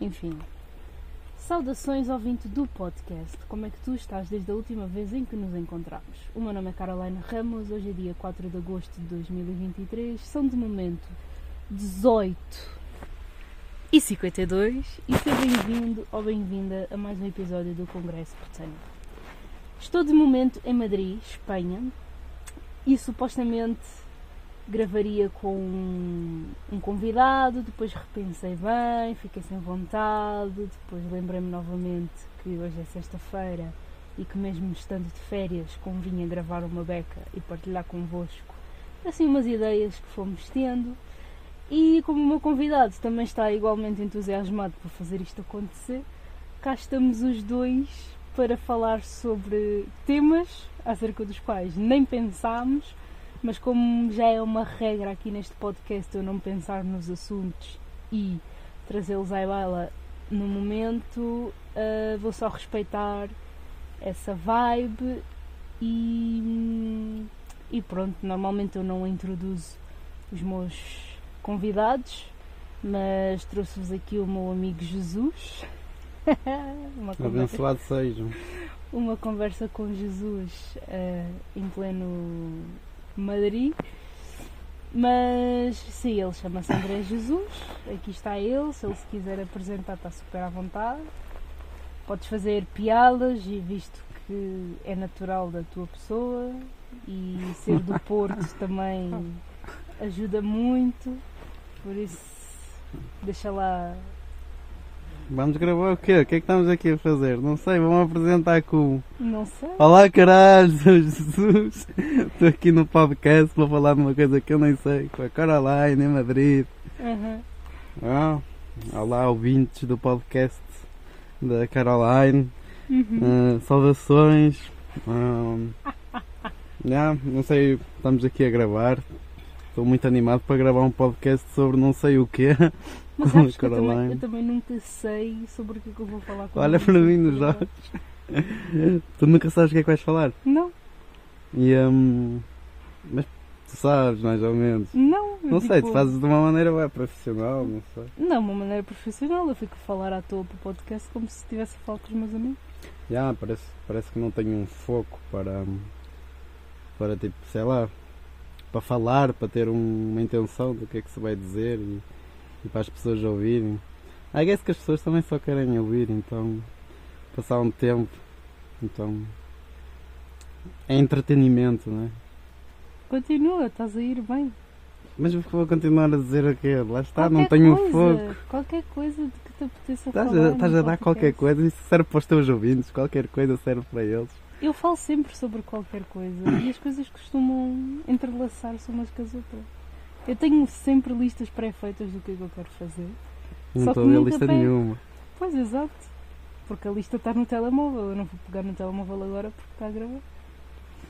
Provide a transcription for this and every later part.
Enfim. Saudações ouvinte do podcast. Como é que tu estás desde a última vez em que nos encontramos? O meu nome é Carolina Ramos, hoje é dia 4 de agosto de 2023. São de momento 18 e 52 e seja bem-vindo ou bem-vinda a mais um episódio do Congresso Botânico. Estou de momento em Madrid, Espanha, e supostamente gravaria com um convidado, depois repensei bem, fiquei sem vontade, depois lembrei-me novamente que hoje é sexta-feira e que mesmo estando de férias convinha gravar uma beca e partilhar convosco assim umas ideias que fomos tendo. E como o meu convidado também está igualmente entusiasmado por fazer isto acontecer, cá estamos os dois para falar sobre temas acerca dos quais nem pensámos, mas como já é uma regra aqui neste podcast eu não pensar nos assuntos e trazê-los à baila no momento, uh, vou só respeitar essa vibe e, e pronto, normalmente eu não introduzo os meus convidados, mas trouxe-vos aqui o meu amigo Jesus. uma Abençoado sejam. Uma conversa com Jesus uh, em pleno Madrid. Mas sim, ele chama-se André Jesus. Aqui está ele. Se ele se quiser apresentar, está super à vontade. Podes fazer piadas e visto que é natural da tua pessoa e ser do Porto também ajuda muito. Por isso, deixa lá Vamos gravar o quê? O que é que estamos aqui a fazer? Não sei, vamos apresentar como? Não sei. Olá caralho, Jesus. Estou aqui no podcast para falar de uma coisa que eu nem sei, com a Caroline em Madrid. Uhum. Ah, olá ouvintes do podcast da Caroline. Uhum. Uh, saudações. Um, yeah, não sei, estamos aqui a gravar. Estou muito animado para gravar um podcast sobre não sei o quê. Mas sabes que eu também, eu também, nunca sei sobre o que, é que eu vou falar com Olha para mim nos olhos. tu nunca sabes o que é que vais falar? Não. E, um, mas tu sabes, mais ou menos. Não. Não tipo... sei, tu fazes de uma maneira bem profissional, não sei. Não, uma maneira profissional. Eu fico a falar à toa para o podcast como se estivesse a falar com os meus amigos. Já, yeah, parece, parece que não tenho um foco para, para tipo, sei lá, para falar, para ter um, uma intenção do que é que se vai dizer e e para as pessoas ouvirem. I guess que as pessoas também só querem ouvir, então passar um tempo, então é entretenimento, não é? Continua, estás a ir bem. Mas vou continuar a dizer o quê? Lá está, qualquer não tenho coisa, foco. Qualquer coisa de que te apeteça estás falar. A, estás a dar qualquer coisa, isso serve para os teus ouvintes, qualquer coisa serve para eles. Eu falo sempre sobre qualquer coisa e as coisas costumam entrelaçar-se umas com as outras. Eu tenho sempre listas pré-feitas do que é que eu quero fazer. Não estou a ver lista pego. nenhuma. Pois, exato. Porque a lista está no telemóvel. Eu não vou pegar no telemóvel agora porque está a gravar.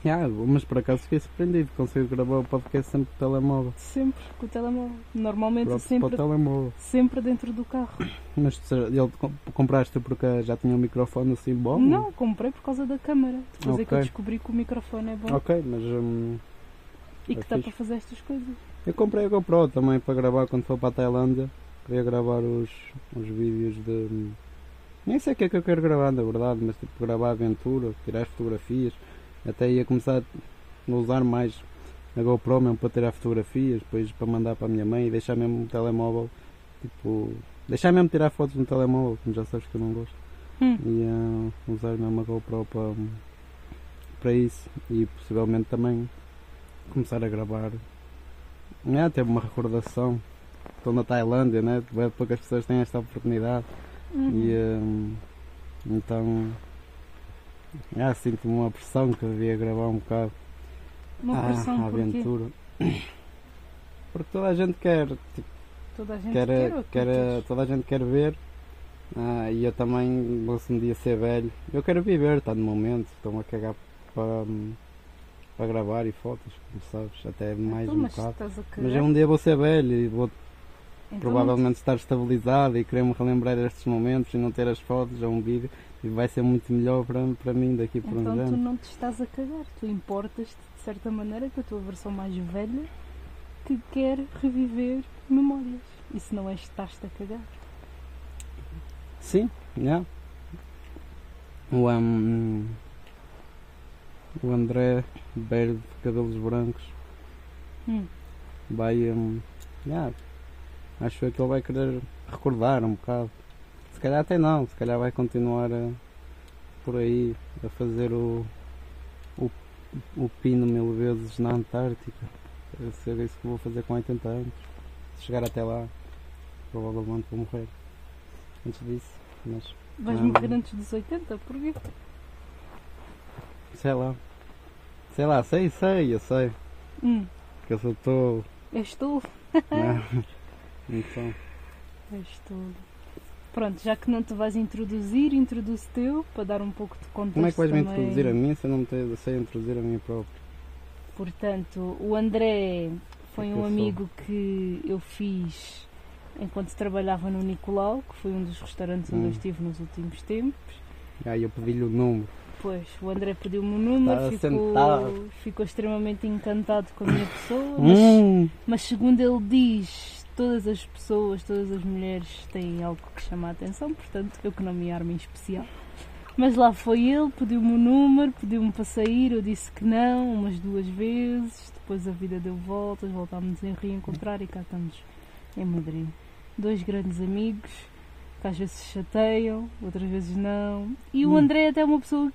Yeah, mas por acaso fiquei surpreendido. Consigo gravar o podcast sempre com o telemóvel. Sempre com o telemóvel. Normalmente sempre, para o telemóvel. sempre dentro do carro. Mas ele compraste porque já tinha um microfone assim bom? Não, comprei por causa da câmara. Depois okay. é que eu descobri que o microfone é bom. Ok, mas. Hum, e que é está para fazer estas coisas. Eu comprei a GoPro também para gravar quando for para a Tailândia. Queria gravar os, os vídeos de. Nem sei o que é que eu quero gravar, na verdade, mas tipo gravar aventura, tirar fotografias. Até ia começar a usar mais a GoPro mesmo para tirar fotografias, depois para mandar para a minha mãe e deixar mesmo o telemóvel, tipo, deixar mesmo tirar fotos no telemóvel, como já sabes que eu não gosto. Hum. E uh, usar mesmo a GoPro para, para isso e possivelmente também começar a gravar é, teve uma recordação. Estou na Tailândia, né? Poucas pessoas têm esta oportunidade. Uhum. E um, então é, sinto uma pressão que devia gravar um bocado. Uma ah, pressão a aventura. Porque toda a gente quer. Tipo, toda a gente quer, quer, quer toda a gente quer ver. Ah, e eu também se um dia ser velho. Eu quero viver, está no momento, estou-me a cagar para. Um, para gravar e fotos, como sabes, até mais então, um bocado. Mas é um dia vou ser velho e vou então, provavelmente estar estabilizado e querer me relembrar destes momentos e não ter as fotos ou um vídeo e vai ser muito melhor para, para mim daqui por então, uns anos. Então tu não te estás a cagar, tu importas-te de certa maneira com a tua versão mais velha que quer reviver memórias. E se não és, estás-te a cagar. Sim, já. O, um, o André Beiro de cabelos brancos Hum. vai. Um, já, acho eu que ele vai querer recordar um bocado. Se calhar até não, se calhar vai continuar a- por aí a fazer o, o, o pino mil vezes na Antártica. Vai ser isso que vou fazer com 80 anos. Se chegar até lá, provavelmente vou morrer. Antes disso, mas Vais Ah. morrer antes dos 80? Porquê? sei lá. Sei lá, sei, sei, eu sei. Hum. Que eu sou tolo. És tu? né? Então, És tu. Pronto, já que não te vais introduzir, introduz teu para dar um pouco de contexto. como é que vais me também. introduzir a mim se eu não te, sei introduzir a mim próprio? Portanto, o André foi que um eu sou? amigo que eu fiz enquanto trabalhava no Nicolau, que foi um dos restaurantes onde Hum. eu estive nos últimos tempos. Aí eu pedi-lhe o número. Pois, o André pediu-me o número, ficou, ficou extremamente encantado com a minha pessoa, mas, Hum, mas segundo ele diz, todas as pessoas, todas as mulheres têm algo que chama a atenção, portanto eu que não me armo em especial. Mas lá foi ele, pediu-me o número, pediu-me para sair, eu disse que não, umas duas vezes, depois a vida deu voltas, voltámos a reencontrar e cá estamos em Madrid. Dois grandes amigos, que às vezes se chateiam, outras vezes não. E o Hum. André é até uma pessoa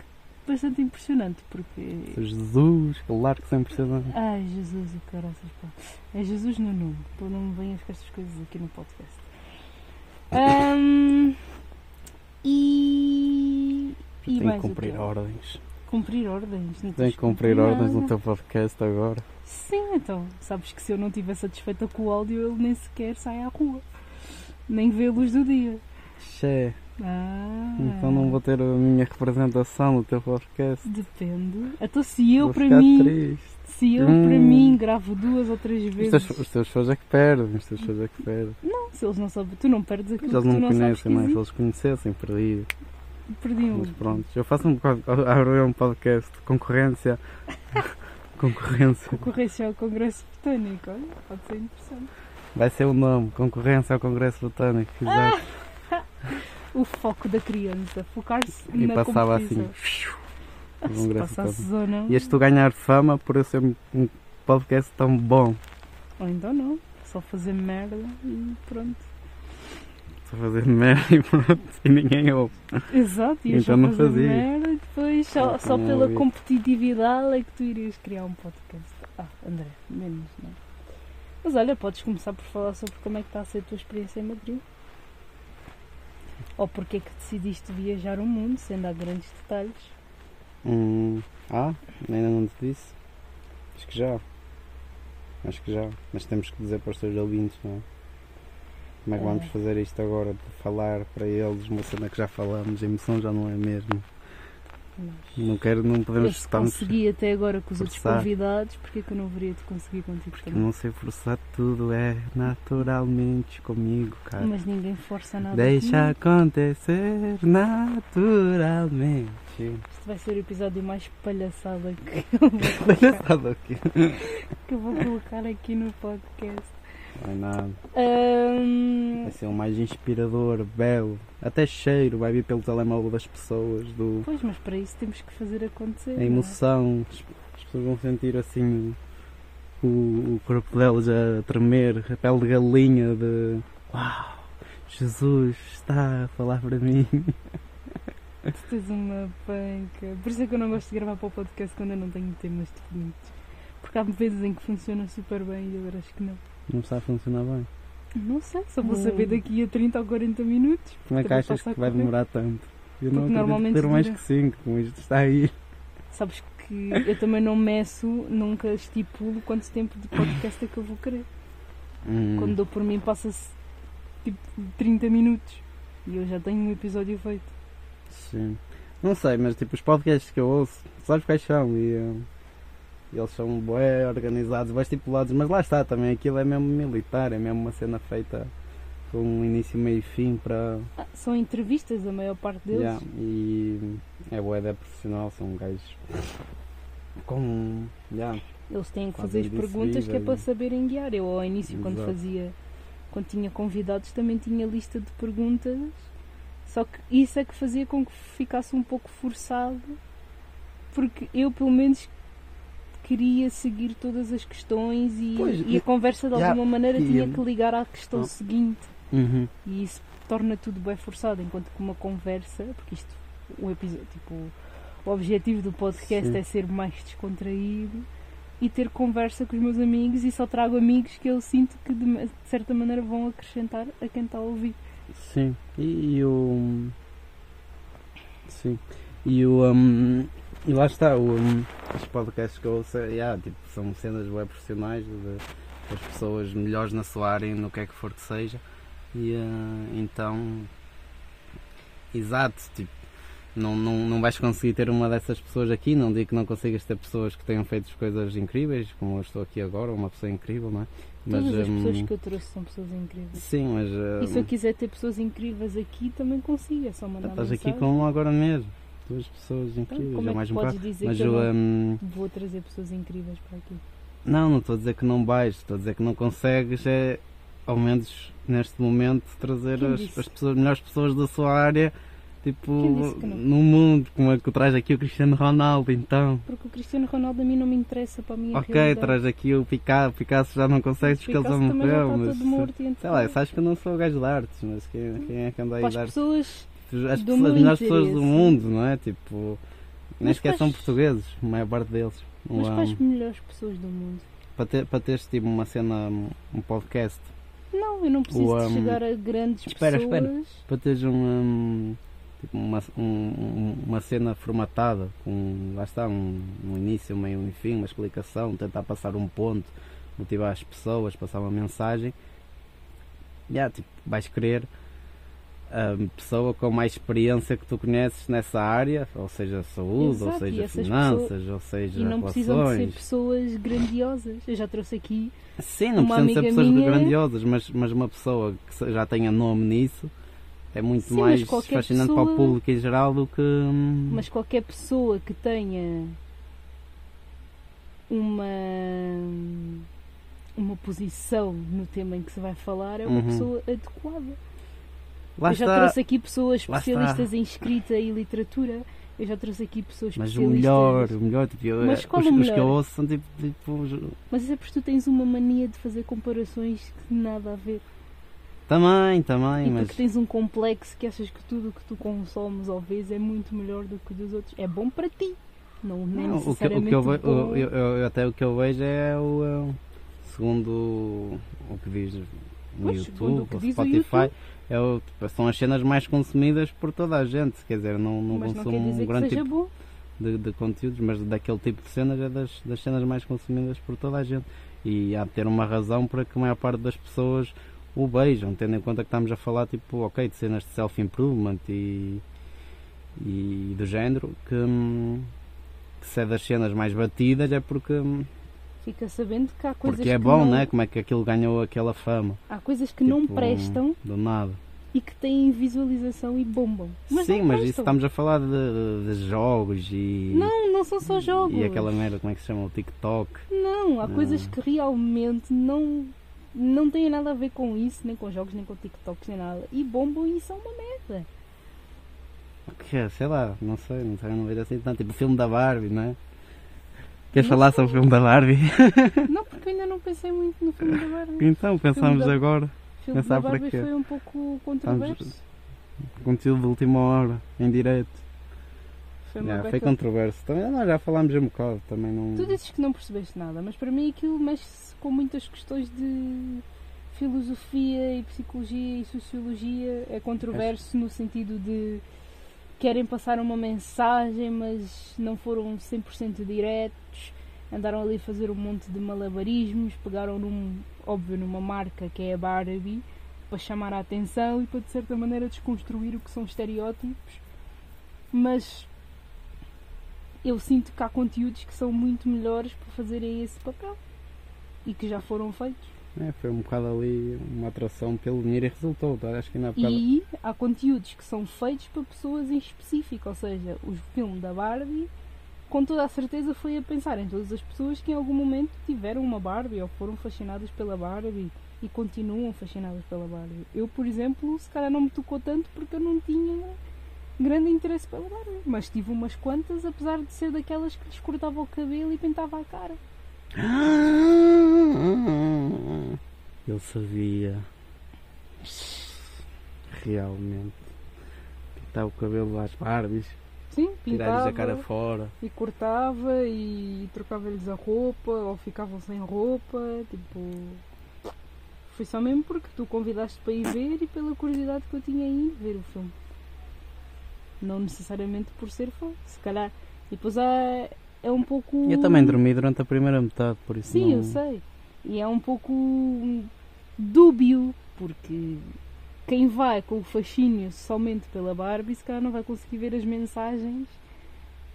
bastante impressionante, porque Jesus, claro que sempre precisa. Ai, Jesus e caraças, pá. É Jesus no nome. Tu não me venhas com estas coisas aqui no podcast. Ahm, e. E mais que o cumprir ordens. Cumprir ordens. Tens que cumprir nada. ordens no teu podcast agora. Sim, então. Sabes que se eu não estiver satisfeita com o áudio, ele nem sequer sai à rua. Nem vê a luz do dia. Xé, Ah. então não vou ter a minha representação no teu podcast. Depende. Então se eu vou para ficar mim. triste. Se eu Hum. para mim gravo duas ou três Os vezes. teus, os teus fãs é que perdem, os teus fãs é que perdem. Não, se eles não sabem, tu não perdes aquilo Eles que tu não conhecem, mas se eles conhecessem, perdi. Perdi um. Mas pronto, eu faço um. Abro um podcast. Concorrência. Concorrência. Concorrência ao Congresso Botânico, olha, pode ser interessante. Vai ser o nome. Concorrência ao Congresso Botânico. Exato. O foco da criança, focar-se e na passava competição. assim. Congresso passasse zona, Ias tu ganhar fama por eu ser um podcast tão bom. ou então não, só fazer merda e pronto. Estou fazendo merda e pronto. E ninguém ouve. Exato, ias Então só não fazer fazia. merda e depois só, Não, só pela ouvia. competitividade é que tu irias criar um podcast. Ah, André, menos, não. Mas olha, podes começar por falar sobre como é que está a ser a tua experiência em Madrid. Ou porque é que decidiste viajar o mundo, sem dar grandes detalhes. Hum, ah, ainda não te disse. Acho que já. Acho que já. Mas temos que dizer para os teus ouvintes, não é? Como é que vamos É. fazer isto agora? De falar para eles uma cena que já falamos, a emoção já não é mesmo. Mas... Não quero, não podemos se estarmos. consegui até agora com os outros forçar. convidados, porque é que eu não haveria de conseguir contigo Porque também? não sei forçar tudo, é naturalmente comigo, cara. Mas ninguém força nada. Deixa comigo. acontecer naturalmente. Isto vai ser o episódio mais palhaçada que eu vou Palhaçada aqui. que eu vou colocar aqui no podcast. Não é nada. Vai ser o mais inspirador, belo. Até cheiro vai vir pelo telemóvel das pessoas, do, pois, mas para isso temos que fazer acontecer. a é? emoção. As as pessoas vão sentir assim o, o corpo delas a tremer, a pele de galinha de Uau, Jesus está a falar para mim. Tu tens uma panca. Por isso é que eu não gosto de gravar para o podcast quando eu não tenho temas definidos. Porque há vezes em que funciona super bem e agora acho que não. Não está a funcionar bem. Não sei, só vou Hum. saber daqui a 30 ou 40 minutos. Como é que achas que vai demorar tanto? Eu Porque não normalmente ter mais dura- que 5, com isto está aí. Sabes que eu também não meço, nunca estipulo quanto tempo de podcast é que eu vou querer. Hum, Quando dou por mim passa-se tipo 30 minutos e eu já tenho um episódio feito. Sim. Não sei, mas tipo, os podcasts que eu ouço, sabes quais são? E, eh, eles são bué organizados, bem estipulados, mas lá está também, aquilo é mesmo militar, é mesmo uma cena feita com um início, meio e fim para. Ah, são entrevistas, a maior parte deles. Yeah, e é bué da profissional, são gajos com. Yeah, Eles têm que fazer as perguntas que é para saberem guiar. Eu ao início, quando Exato. fazia, quando tinha convidados, também tinha lista de perguntas Só que isso é que fazia com que ficasse um pouco forçado, porque eu, pelo menos, queria seguir todas as questões e, Pois, e a conversa de alguma maneira e- tinha que ligar à questão Oh. seguinte. Uhum. E isso torna tudo bem forçado, enquanto que uma conversa, porque isto, o episódio, tipo, o objetivo do podcast Sim. é ser mais descontraído e ter conversa com os meus amigos e só trago amigos que eu sinto que de, de certa maneira vão acrescentar a quem está a ouvir. Sim, e, e o. Sim, e o. Um, e lá está, o, os podcasts que eu ouço, yeah, tipo, são cenas web profissionais de, das pessoas melhores na sua área, no que é que for que seja, e eh, então. Exato, tipo. Não, não, não vais conseguir ter uma dessas pessoas aqui, não digo que não consigas ter pessoas que tenham feito coisas incríveis, como eu estou aqui agora, uma pessoa incrível, não é? Todas as hum, pessoas que eu trouxe são pessoas incríveis. Sim, mas. E se eu hum, quiser ter pessoas incríveis aqui, também consigo, é só mandar Estás mensagem. aqui com um agora mesmo. Duas pessoas Então, incríveis, como é é mais um podes bocado. dizer Mas que eu hum, vou trazer pessoas incríveis para aqui? não, não estou a dizer que não vais, estou a dizer que não consegues, é ao menos neste momento trazer as, as pessoas, melhores pessoas da sua área, tipo, no mundo, como é que traz aqui o Cristiano Ronaldo, então. Porque o Cristiano Ronaldo a mim não me interessa para a minha Ok, realidade. traz aqui o Picasso, o Picasso já não consegues porque ele já morreu, mas morto e sei lá, então, sabes que eu não sou gajo de artes, mas quem, quem é que anda aí para a dar as pessoas as, do pessoas, as melhores pessoas do mundo, não é? Tipo, nem Mas sequer são quais- portugueses, a maior parte deles. Mas Um, quais melhores pessoas do mundo? para, ter, para teres tipo uma cena, um podcast, Não, eu não preciso de chegar a grandes espera, pessoas. espera. para teres um, tipo uma, um- um- uma cena formatada, com lá está, um, um início, um meio e um fim, uma explicação, tentar passar um ponto, motivar as pessoas, passar uma mensagem. Já, tipo, vais querer a pessoa com mais experiência que tu conheces nessa área, ou seja, saúde, ou Exato, e seja, finanças, ou seja, E não precisam de ser relações. pessoas grandiosas. Eu já trouxe aqui. Sim, não Uma precisam de ser pessoas minha- grandiosas, mas, mas uma pessoa que já tenha nome nisso é muito Sim, mais fascinante para o pessoa- público em geral do que. hum, Mas qualquer pessoa que tenha uma uma posição no tema em que se vai falar é uma Uhum. pessoa adequada. Lá eu já está. trouxe aqui pessoas especialistas em escrita e literatura. Eu já trouxe aqui pessoas Mas o especialistas. melhor, o melhor, tipo, eu- Mas os, qual o os que melhor? eu ouço são tipo. tipo os- Mas isso é porque tu tens uma mania de fazer comparações que nada a ver. também, também, e mas. porque tens um complexo que achas que tudo o que tu consomes ou vês é muito melhor do que o dos outros. É bom para ti. Não, nem Não, o que, o que eu, ve- bom. o- eu- eu- até o que eu vejo é o. é, segundo o que diz no Pois, o YouTube, ou o Spotify. É o- são as cenas mais consumidas por toda a gente. Quer dizer, não, não Mas consumo um grande tipo de, de conteúdos, mas daquele tipo de cenas é das, das cenas mais consumidas por toda a gente. E há de ter uma razão para que a maior parte das pessoas o vejam, tendo em conta que estamos a falar tipo, ok, de cenas de self-improvement e, e do género, que, hum, que se é das cenas mais batidas é porque, hum, Fica sabendo que há coisas porque é que bom, não, né? Como é que aquilo ganhou aquela fama. Há coisas que não Tipo, prestam Do nada. e que têm visualização e bombam. Mas Sim, não mas isso estamos a falar de, de jogos e. Não, não são só jogos. E aquela merda, como é que se chama? O TikTok. Não, há Ah. coisas que realmente não, não têm nada a ver com isso, nem com jogos, nem com TikToks, nem nada. E bombam e são uma merda. Que, é, sei lá, não sei, não sei, não vejo assim tanto. Tipo o filme da Barbie, não é? Queres Não falar sobre o filme da Barbie? Não, porque ainda não pensei muito no filme da Barbie. então, pensamos da- agora. O filme pensar da para Barbie quê? foi um pouco controverso. Conteúdo de última hora, em direto. Foi Yeah, foi controverso. Também, nós já falámos um bocado, também não. Tu dizes que não percebeste nada, mas para mim aquilo mexe com muitas questões de filosofia e psicologia e sociologia. É controverso no sentido de querem passar uma mensagem, mas não foram 100% diretos. Andaram ali a fazer um monte de malabarismos, pegaram num, óbvio, numa marca que é a Barbie para chamar a atenção e para de certa maneira desconstruir o que são estereótipos. Mas eu sinto que há conteúdos que são muito melhores para fazerem esse papel e que já foram feitos. É, foi um bocado ali uma atração pelo dinheiro e resultou. Tá? Acho que ainda há bocado. E há conteúdos que são feitos para pessoas em específico, ou seja, o filme da Barbie, com toda a certeza foi a pensar em todas as pessoas que em algum momento tiveram uma Barbie ou foram fascinadas pela Barbie e continuam fascinadas pela Barbie. Eu, por exemplo, se calhar não me tocou tanto porque eu não tinha grande interesse pela Barbie, mas tive umas quantas, apesar de ser daquelas que lhes cortava o cabelo e pintava a cara. Eu sabia. Realmente. Pintar o cabelo às Barbies. Sim, pintava a cara fora. e cortava e trocava-lhes a roupa ou ficavam sem roupa, tipo... Foi só mesmo porque tu convidaste para ir ver e pela curiosidade que eu tinha em ver o filme. Não necessariamente por ser fã, se calhar. E depois há, é um pouco... Eu também dormi durante a primeira metade, por isso Sim, não... eu sei. E é um pouco dúbio, porque quem vai com o fascínio somente pela Barbie, se calhar não vai conseguir ver as mensagens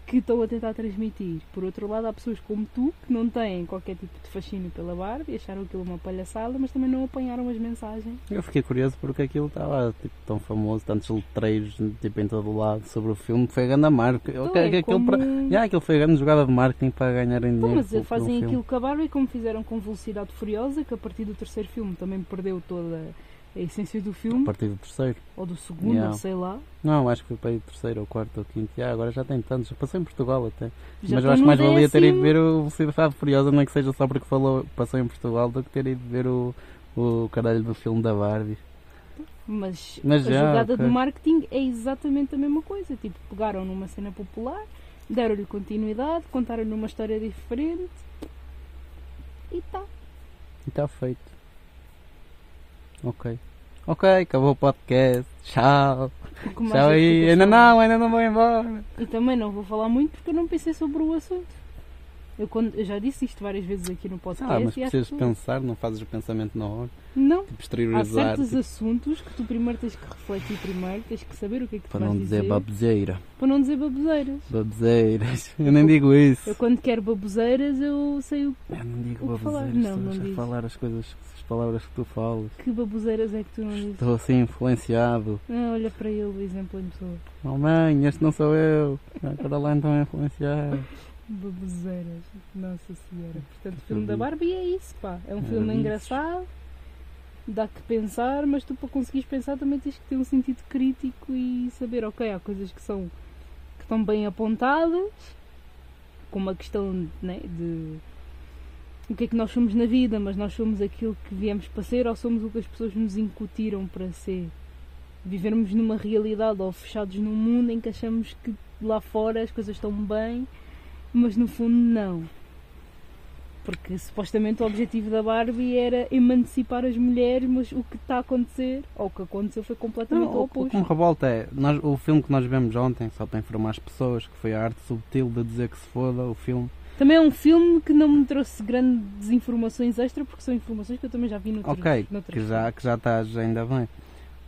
que estão a tentar transmitir. Por outro lado, há pessoas como tu que não têm qualquer tipo de fascínio pela Barbie, acharam aquilo uma palhaçada, mas também não apanharam as mensagens. Eu fiquei curioso porque aquilo estava tipo, tão famoso, tantos letreiros tipo, em todo o lado sobre o filme, foi a grande marca. Então, é aquilo, como- para... Já, aquilo foi a grande jogada de marketing para ganharem Então, dinheiro. mas pelo- fazem pelo aquilo com a Barbie como fizeram com Velocidade Furiosa, que a partir do terceiro filme também perdeu toda a essência do A filme, partir do terceiro. ou do segundo, Yeah. sei lá. Não, acho que foi para aí o terceiro ou quarto ou quinto. Já, agora já tem tantos. Passou em Portugal até. Já mas eu estão acho que mais valia ter ido ver o Velocidade Furiosa, não é que seja só porque falou, passou em Portugal, do que ter ido ver o, o caralho do filme da Barbie. Mas, Mas a já, jogada ok. de marketing é exatamente a mesma coisa. Tipo, pegaram numa cena popular, deram-lhe continuidade, contaram-lhe uma história diferente e tá. E está feito. Ok. Ok, acabou o podcast. Tchau. Tchau é que aí. Ainda não, ainda não vou embora. E também não vou falar muito porque eu não pensei sobre o assunto. Eu, quando, eu já disse isto várias vezes aqui no podcast. Ah, mas precisas que- pensar, não fazes o pensamento na hora. Não. Tipo, Há certos tipo, assuntos que tu primeiro tens que refletir primeiro, tens que saber o que é que tu para não dizer baboseira. para não dizer baboseiras. Baboseiras. Eu nem digo isso. Eu quando quero baboseiras eu sei o Eu não digo que baboseiras. Não, não a dizes. falar as coisas, as palavras que tu falas. que baboseiras é que tu não dizes. Estou assim influenciado. Ah, olha para ele, o exemplo em pessoa. Oh mãe, este não sou eu. A Caroline estão a influenciar. Baboseiras, Nossa Senhora. Portanto, o filme da. Barbie é isso, pá. É um É filme isso. engraçado, dá que pensar, mas tu para conseguires pensar também tens que ter um sentido crítico e saber, ok, há coisas que são que estão bem apontadas, como a questão né, de o que é que nós somos na vida, mas nós somos aquilo que viemos para ser ou somos o que as pessoas nos incutiram para ser. Vivermos numa realidade ou fechados num mundo em que achamos que lá fora as coisas estão bem, mas no fundo não. Porque supostamente o objetivo da Barbie era emancipar as mulheres, mas o que está a acontecer, ou o que aconteceu, foi completamente Não, o o, o que oposto. me revolta é, nós- o filme que nós vemos ontem, só para informar as pessoas, que foi a arte subtil de dizer que se foda o filme. Também é um filme que não me trouxe grandes informações extra, porque são informações que eu também já vi noutros, Ok, noutros que já, que já estás ainda bem.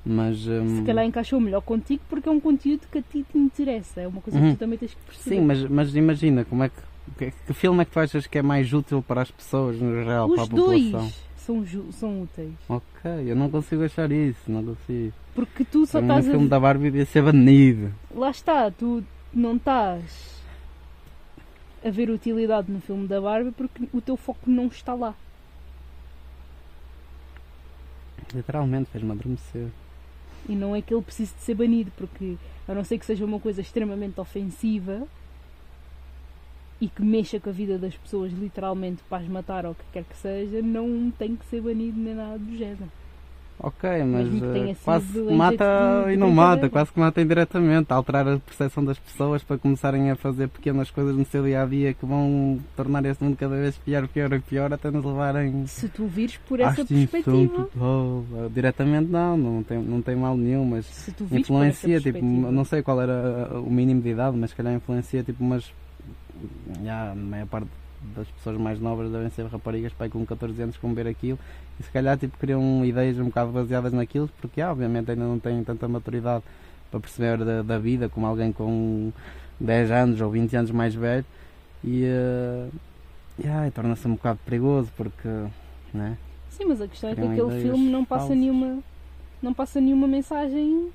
Mas. hum, Se calhar encaixou melhor contigo porque é um conteúdo que a ti te interessa. É uma coisa Uhum. que tu também tens que perceber. Sim, mas, mas imagina, como é que, que, que filme é que tu achas que é mais útil para as pessoas, no geral, para a Os dois população? são, são úteis. Ok, eu não consigo achar isso, não consigo. Porque tu só mim, o estás a. filme da Barbie devia ser banido. Lá está, tu não estás a ver utilidade no filme da Barbie porque o teu foco não está lá. Literalmente, fez-me adormecer. E não é que ele precise de ser banido, porque a não ser que seja uma coisa extremamente ofensiva e que mexa com a vida das pessoas literalmente para as matar ou o que quer que seja, não tem que ser banido nem nada do género. Ok, mas eh, sido quase mata e não mata, quase que mata indiretamente, alterar a percepção das pessoas para começarem a fazer pequenas coisas no seu dia a dia que vão tornar este mundo cada vez pior, pior e pior até nos levarem Se tu vires por essa perspectiva. Eh, Diretamente não, não tem, não tem mal nenhum, mas se tu vires influencia, tipo, não sei qual era uh, o mínimo de idade, mas se calhar influencia, tipo, mas já, a maior parte das pessoas mais novas devem ser raparigas, pai com 14 anos, com ver aquilo, e se calhar, tipo, criam ideias um bocado baseadas naquilo, porque, ah, obviamente, ainda não têm tanta maturidade para perceber da, da vida como alguém com 10 anos ou 20 anos mais velho, e, uh, e torna-se um bocado perigoso, porque, né? Sim, mas a questão é que aquele filme não passa falsas. nenhuma não passa nenhuma mensagem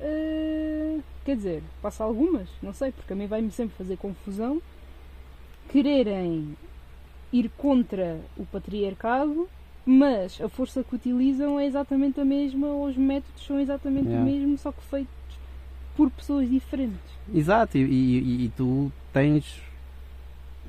eh, quer dizer, passa algumas, não sei, porque a mim vai-me sempre fazer confusão quererem ir contra o patriarcado Mas a força que utilizam é exatamente a mesma, os métodos são exatamente Yeah. o mesmo, só que feitos por pessoas diferentes. Exato, e, e- e tu tens.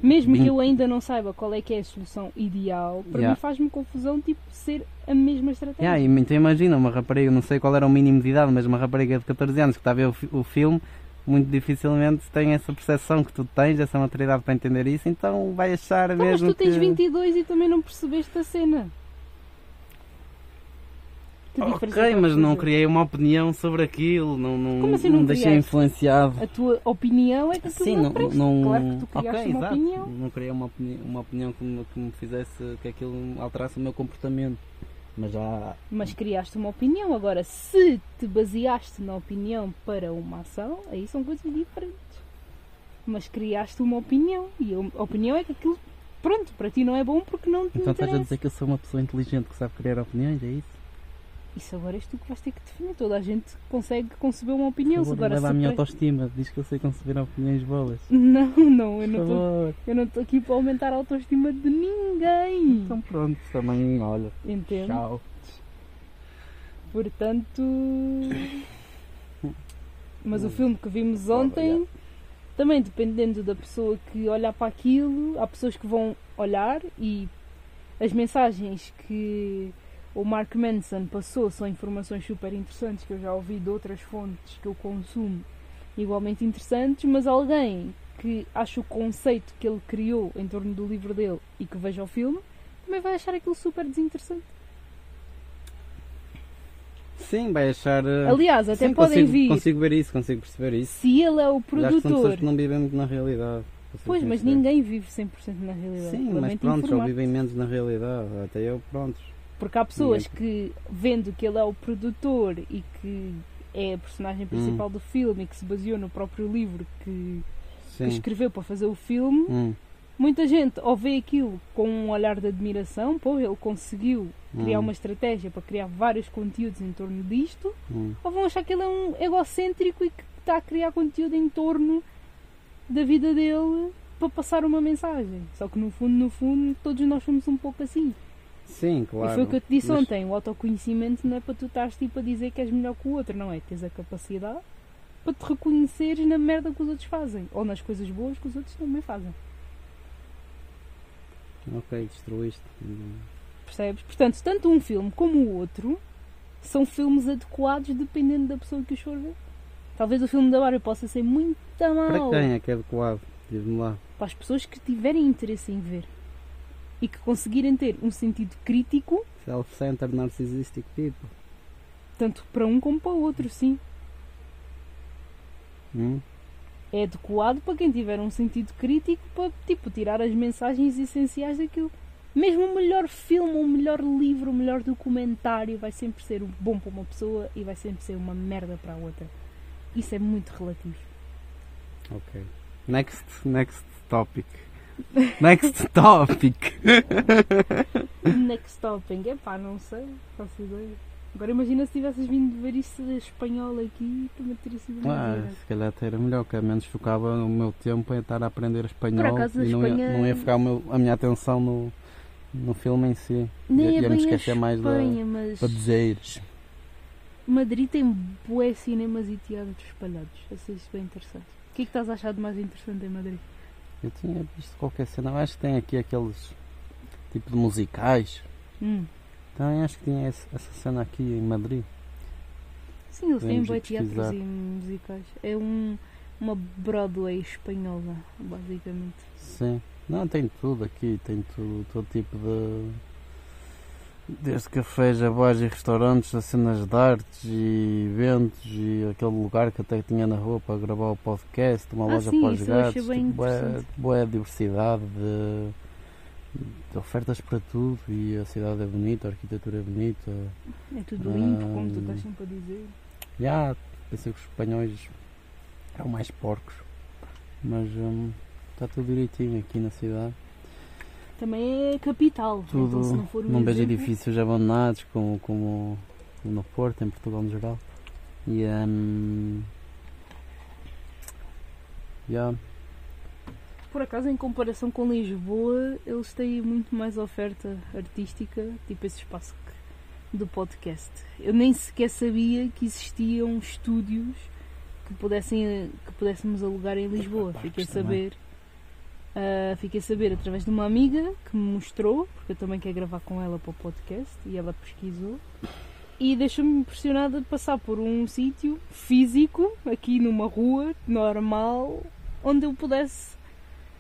Mesmo que eu ainda não saiba qual é que é a solução ideal, para Yeah. mim faz-me confusão tipo ser a mesma estratégia. Yeah, e então imagina, uma rapariga, não sei qual era o mínimo de idade, mas uma rapariga de 14 anos que está a ver o, o filme, muito dificilmente tem essa percepção que tu tens, essa maturidade para entender isso, então vai achar Então, mas mesmo tu tens que... 22 e também não percebeste a cena. Ok, faz mas não criei uma opinião sobre aquilo, não, não, Como assim não, não deixei criaste? influenciado. A tua opinião é que aquilo Sim, não, não, não... Claro que tu criaste ok, uma exato. opinião. Não criei uma opinião, uma opinião que, me, que me fizesse que aquilo alterasse o meu comportamento. Mas já. Mas criaste uma opinião. Agora, se te baseaste na opinião para uma ação, aí são coisas diferentes. Mas criaste uma opinião. E a opinião é que aquilo, pronto, para ti não é bom porque não te Então estás a interessa. dizer que eu sou uma pessoa inteligente que sabe criar opiniões, é isso? Isso agora és tu que vais ter que definir. Toda a gente consegue conceber uma opinião. Por favor, agora, leva a minha pre- autoestima, diz que eu sei conceber opiniões boas. Não, não, eu Por não tô- eu não estou aqui para aumentar a autoestima de ninguém. Então pronto, também olha. Entende? Tchau. Portanto. Mas o Hum. filme que vimos ontem, também dependendo da pessoa que olhar para aquilo, há pessoas que vão olhar e as mensagens que o Mark Manson passou são informações super interessantes que eu já ouvi de outras fontes que eu consumo igualmente interessantes, mas alguém que acha o conceito que ele criou em torno do livro dele e que veja o filme também vai achar aquilo super desinteressante. Sim, vai achar. eh, Aliás, até sim, podem consigo, vir. Consigo ver isso, consigo perceber isso. Se ele é o que são pessoas produtor. que não vivem muito na realidade. Pois, mas ninguém vive 100% na realidade. Sim, mas pronto, já vivem menos na realidade. Até eu, pronto. Porque há pessoas que, vendo que ele é o produtor e que é a personagem principal do filme e que se baseou no próprio livro que, que Hum. Escreveu para fazer o filme, Hum, muita gente ou vê aquilo com um olhar de admiração, pô, ele conseguiu criar hum, uma estratégia para criar vários conteúdos em torno disto, hum. ou vão achar que ele é um egocêntrico e que está a criar conteúdo em torno da vida dele para passar uma mensagem. Só que no fundo, no fundo, todos nós somos um pouco assim. Sim, claro. E foi o que eu te disse Mas- ontem, o autoconhecimento não é para tu estares tipo a dizer que és melhor que o outro, não é? Tens a capacidade para te reconheceres na merda que os outros fazem, ou nas coisas boas que os outros também fazem. Ok, destruíste. Percebes? Portanto, tanto um filme como o outro são filmes adequados dependendo da pessoa que os for ver. Talvez o filme da Barbie possa ser muito Para mau quem é que é adequado? Diz-me lá. para as pessoas que tiverem interesse em ver e que conseguirem ter um sentido crítico, Self-centered narcissistic people. tanto para um como para o outro, sim. Hum? É adequado para quem tiver um sentido crítico para tipo, tirar as mensagens essenciais daquilo. Mesmo o melhor filme, o melhor livro, o melhor documentário vai sempre ser bom para uma pessoa e vai sempre ser uma merda para a outra. Isso é muito relativo. Ok. Next, next topic. Next topic. Next topping, é pá, não sei, faço ideia. Agora imagina se tivesses vindo ver isso espanhol aqui, também teria sido uma Ah, se calhar até era melhor, que ao menos focava o meu tempo em estar a aprender espanhol acaso, e não, ia, Espanha- não ia ficar meu- a minha atenção no, no filme em si. Nem ia, ia me esquecer mais da, Espanha, mas da dizeres. Madrid tem bué cinemas e teatros espalhados. Isso bem interessante. O que é que estás a achar de mais interessante em Madrid? Eu tinha visto qualquer cena, eu acho que tem aqui aqueles tipo de musicais. Hum. Também acho que tinha esse- essa cena aqui em Madrid. Sim, eles têm ir teatros e musicais. É um, uma Broadway espanhola, basicamente. Sim. Não, tem tudo aqui, tem tudo, todo tipo de. Desde cafés a bares e restaurantes, a cenas de artes e eventos e aquele lugar que até tinha na rua para gravar o podcast, uma Ah, loja sim, para os gatos, bem tipo, bué diversidade de, de ofertas para tudo e a cidade é bonita, a arquitetura é bonita. É tudo limpo, como tu Ah. estás sempre a dizer. Já, pensei que os espanhóis eram mais porcos, mas hum, está tudo direitinho aqui na cidade. Também é capital. Tudo, então, se não for um não vejo edifícios abandonados como, como, no Porto, em Portugal no geral. E hum, yeah. por acaso, em comparação com Lisboa, eles têm muito mais oferta artística, tipo esse espaço que- do podcast. Eu nem sequer sabia que existiam estúdios que, pudessem, que pudéssemos alugar em Lisboa. Fiquei a também. saber. Ah, fiquei a saber através de uma amiga que me mostrou, porque eu também quero gravar com ela para o podcast e ela pesquisou. E deixou-me impressionada de passar por um sítio físico, aqui numa rua normal, onde eu pudesse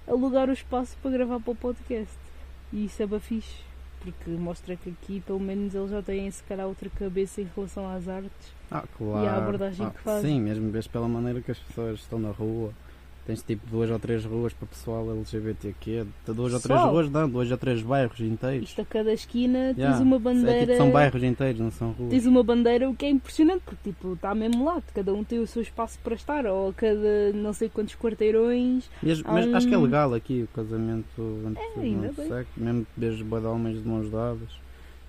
alugar o espaço para gravar para o podcast. E isso é bem fixe, porque mostra que aqui pelo menos eles já têm se calhar outra cabeça em relação às artes. Ah, claro. E a abordagem Ah, que fazem. Sim, mesmo vês pela maneira que as pessoas estão na rua. Tens tipo duas ou três ruas para pessoal LGBTQ. Duas ou três ruas, não, dois ou três bairros inteiros. Isto a cada esquina tens Yeah. uma É, bandeira. tipo, são bairros inteiros, não são ruas. Tens uma bandeira, o que é impressionante, porque tipo, está mesmo lá, cada um tem o seu espaço para estar, ou a cada não sei quantos quarteirões. Mas, há mas acho que é um- legal aqui o casamento entre É, bem. sexo, mesmo bué de homens de mãos dadas.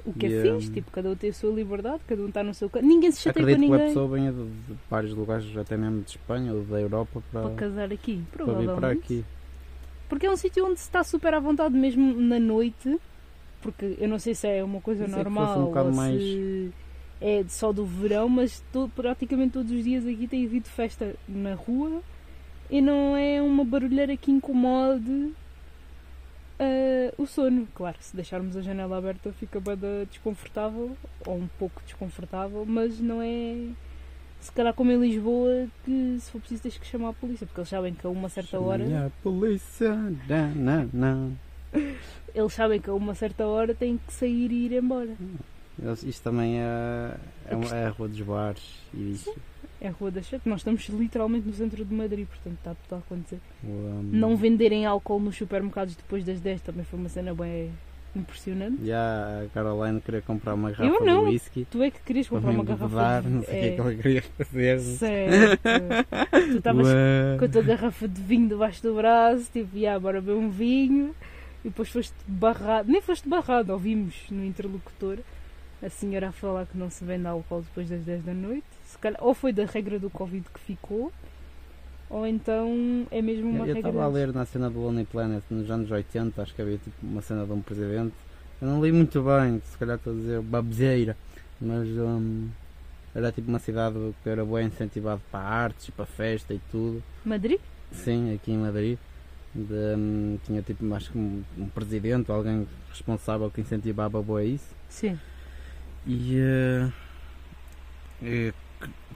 O que é E, fixe, hum, tipo, cada um tem a sua liberdade, cada um está no seu canto. Ninguém se chateia com Acredito que a ninguém pessoa venha de, de vários lugares, até mesmo de Espanha ou da Europa, para, para casar aqui, para vir para provavelmente. aqui. Porque é um sítio onde se está super à vontade mesmo na noite, porque eu não sei se é uma coisa normal um ou mais- se é só do verão, mas to- praticamente todos os dias aqui tem havido festa na rua e não é uma barulheira que incomode ah, o sono. Claro, se deixarmos a janela aberta fica bem desconfortável, ou um pouco desconfortável, mas não é se calhar como em Lisboa que se for preciso tens que chamar a polícia, porque eles sabem que a uma certa hora a polícia, não, não, não. eles sabem que a uma certa hora têm que sair e ir embora. Eles- Isto também é, é, é a rua dos bares e isso. É a Rua da Chete. Nós estamos literalmente no centro de Madrid, portanto está tudo a acontecer. Um, Não venderem álcool nos supermercados depois das 10 também foi uma cena bem impressionante. Já a Caroline queria comprar uma Eu garrafa não. de whisky Tu é que querias comprar uma garrafa beber, de não sei o que é que ela queria fazer. Certo. tu estavas com a tua garrafa de vinho debaixo do braço, tipo, yeah, bora beber um vinho. E depois foste barrado, nem foste barrado, ouvimos no interlocutor a senhora a falar que não se vende álcool depois das 10 da noite. Se calhar, ou foi da regra do Covid que ficou, ou então é mesmo uma Eu regra. estava a ler na cena do Lonely Planet nos anos 80, acho que havia tipo uma cena de um presidente. Eu não li muito bem, se calhar estou a dizer baboseira, mas hum, era tipo uma cidade que era bem incentivado para artes para festa e tudo. Madrid? Sim, aqui em Madrid. De, hum, tinha tipo acho que um, um presidente, alguém responsável que incentivava boa isso. Sim. E, eh, e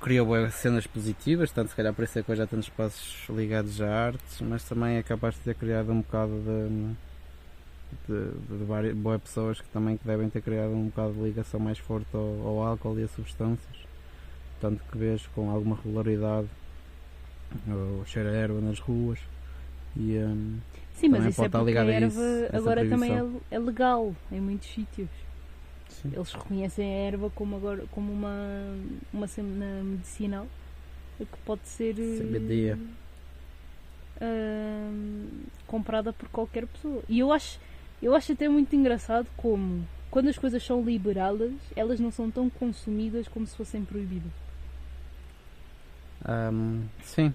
criou bué cenas positivas, tanto se calhar por isso é que hoje há tantos espaços ligados a artes, mas também é capaz de ter criado um bocado de, de, de várias boas pessoas que também que devem ter criado um bocado de ligação mais forte ao, ao álcool e a substâncias. Tanto que vês com alguma regularidade o cheiro a erva nas ruas e hum, Sim, mas isso é porque a erva agora também é, é legal em muitos sítios. Sim. Eles reconhecem a erva como, agora, como uma, uma cena medicinal que pode ser eh, CBD. hum, comprada por qualquer pessoa. E eu acho, eu acho até muito engraçado como quando as coisas são liberadas, elas não são tão consumidas como se fossem proibidas. Hum, sim.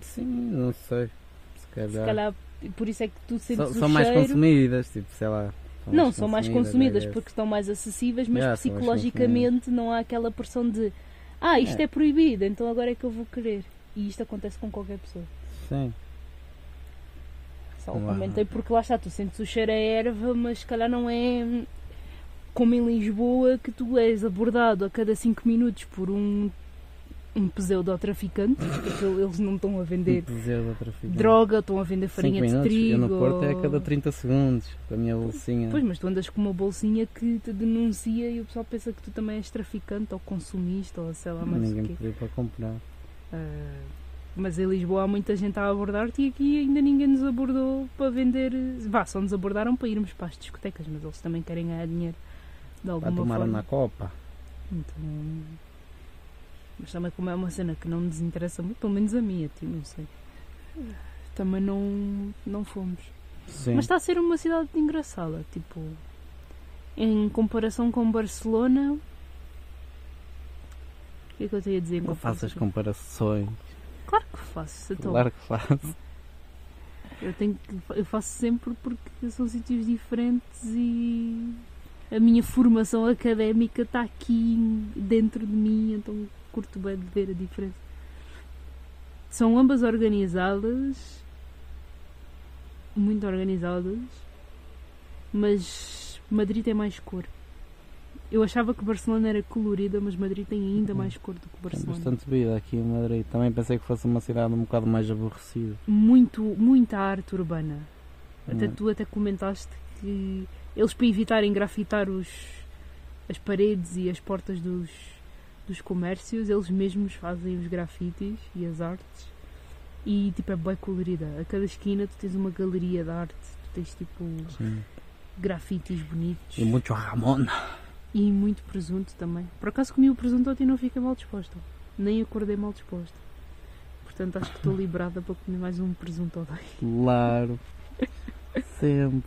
Sim, não sei. Se calhar. Se calhar por isso é que tu sentes São, são mais cheiro. consumidas, tipo, sei lá. Não, são mais consumidas é porque estão mais acessíveis, mas Yeah, psicologicamente não há aquela pressão de ah, isto É. é proibido, então agora é que eu vou querer. E isto acontece com qualquer pessoa. Sim. Só o comentei porque lá está, tu sentes o cheiro a erva, mas se calhar não é como em Lisboa que tu és abordado a cada 5 minutos por um, um pseudo-traficante, porque eles não estão a vender traficante. droga, estão a vender farinha de trigo. Eu no Porto é a cada 30 segundos. Com a minha bolsinha. Pois, mas tu andas com uma bolsinha que te denuncia e o pessoal pensa que tu também és traficante ou consumista ou sei lá mais o Ninguém quê. pediu para comprar. Ah, mas em Lisboa há muita gente a abordar-te e aqui ainda ninguém nos abordou para vender. Vá, só nos abordaram para irmos para as discotecas, mas eles também querem ganhar dinheiro de Para alguma tomar forma. na copa. Então, mas também como é uma cena que não nos interessa muito, pelo menos a mim, a ti, não sei. Também não, não fomos. Sim. Mas está a ser uma cidade engraçada, tipo, em comparação com Barcelona. O que é que eu tenho a dizer em não faças comparações. Claro que faço, então. Claro que faço. Eu, tenho que, eu faço sempre porque são sítios diferentes e a minha formação académica está aqui dentro de mim, então curto bem de ver a diferença. São ambas organizadas, muito organizadas, mas Madrid tem mais cor. Eu achava que Barcelona era colorida, mas Madrid tem ainda Uhum. mais cor do que Tem Barcelona. bastante vida aqui em Madrid. Também pensei que fosse uma cidade um bocado mais aborrecida. Muito, muita arte urbana. Até Hum. tu até comentaste que eles para evitarem grafitar os, as paredes e as portas dos, dos comércios, eles mesmos fazem os grafites e as artes. E tipo é bem colorida. A cada esquina tu tens uma galeria de arte, tu tens tipo Sim. grafites bonitos. E muito Ramon. E muito presunto também. Por acaso comi o presunto ontem e não fiquei mal disposta. Nem acordei mal disposta. Portanto acho que estou liberada para comer mais um presunto dois. Claro. Sempre.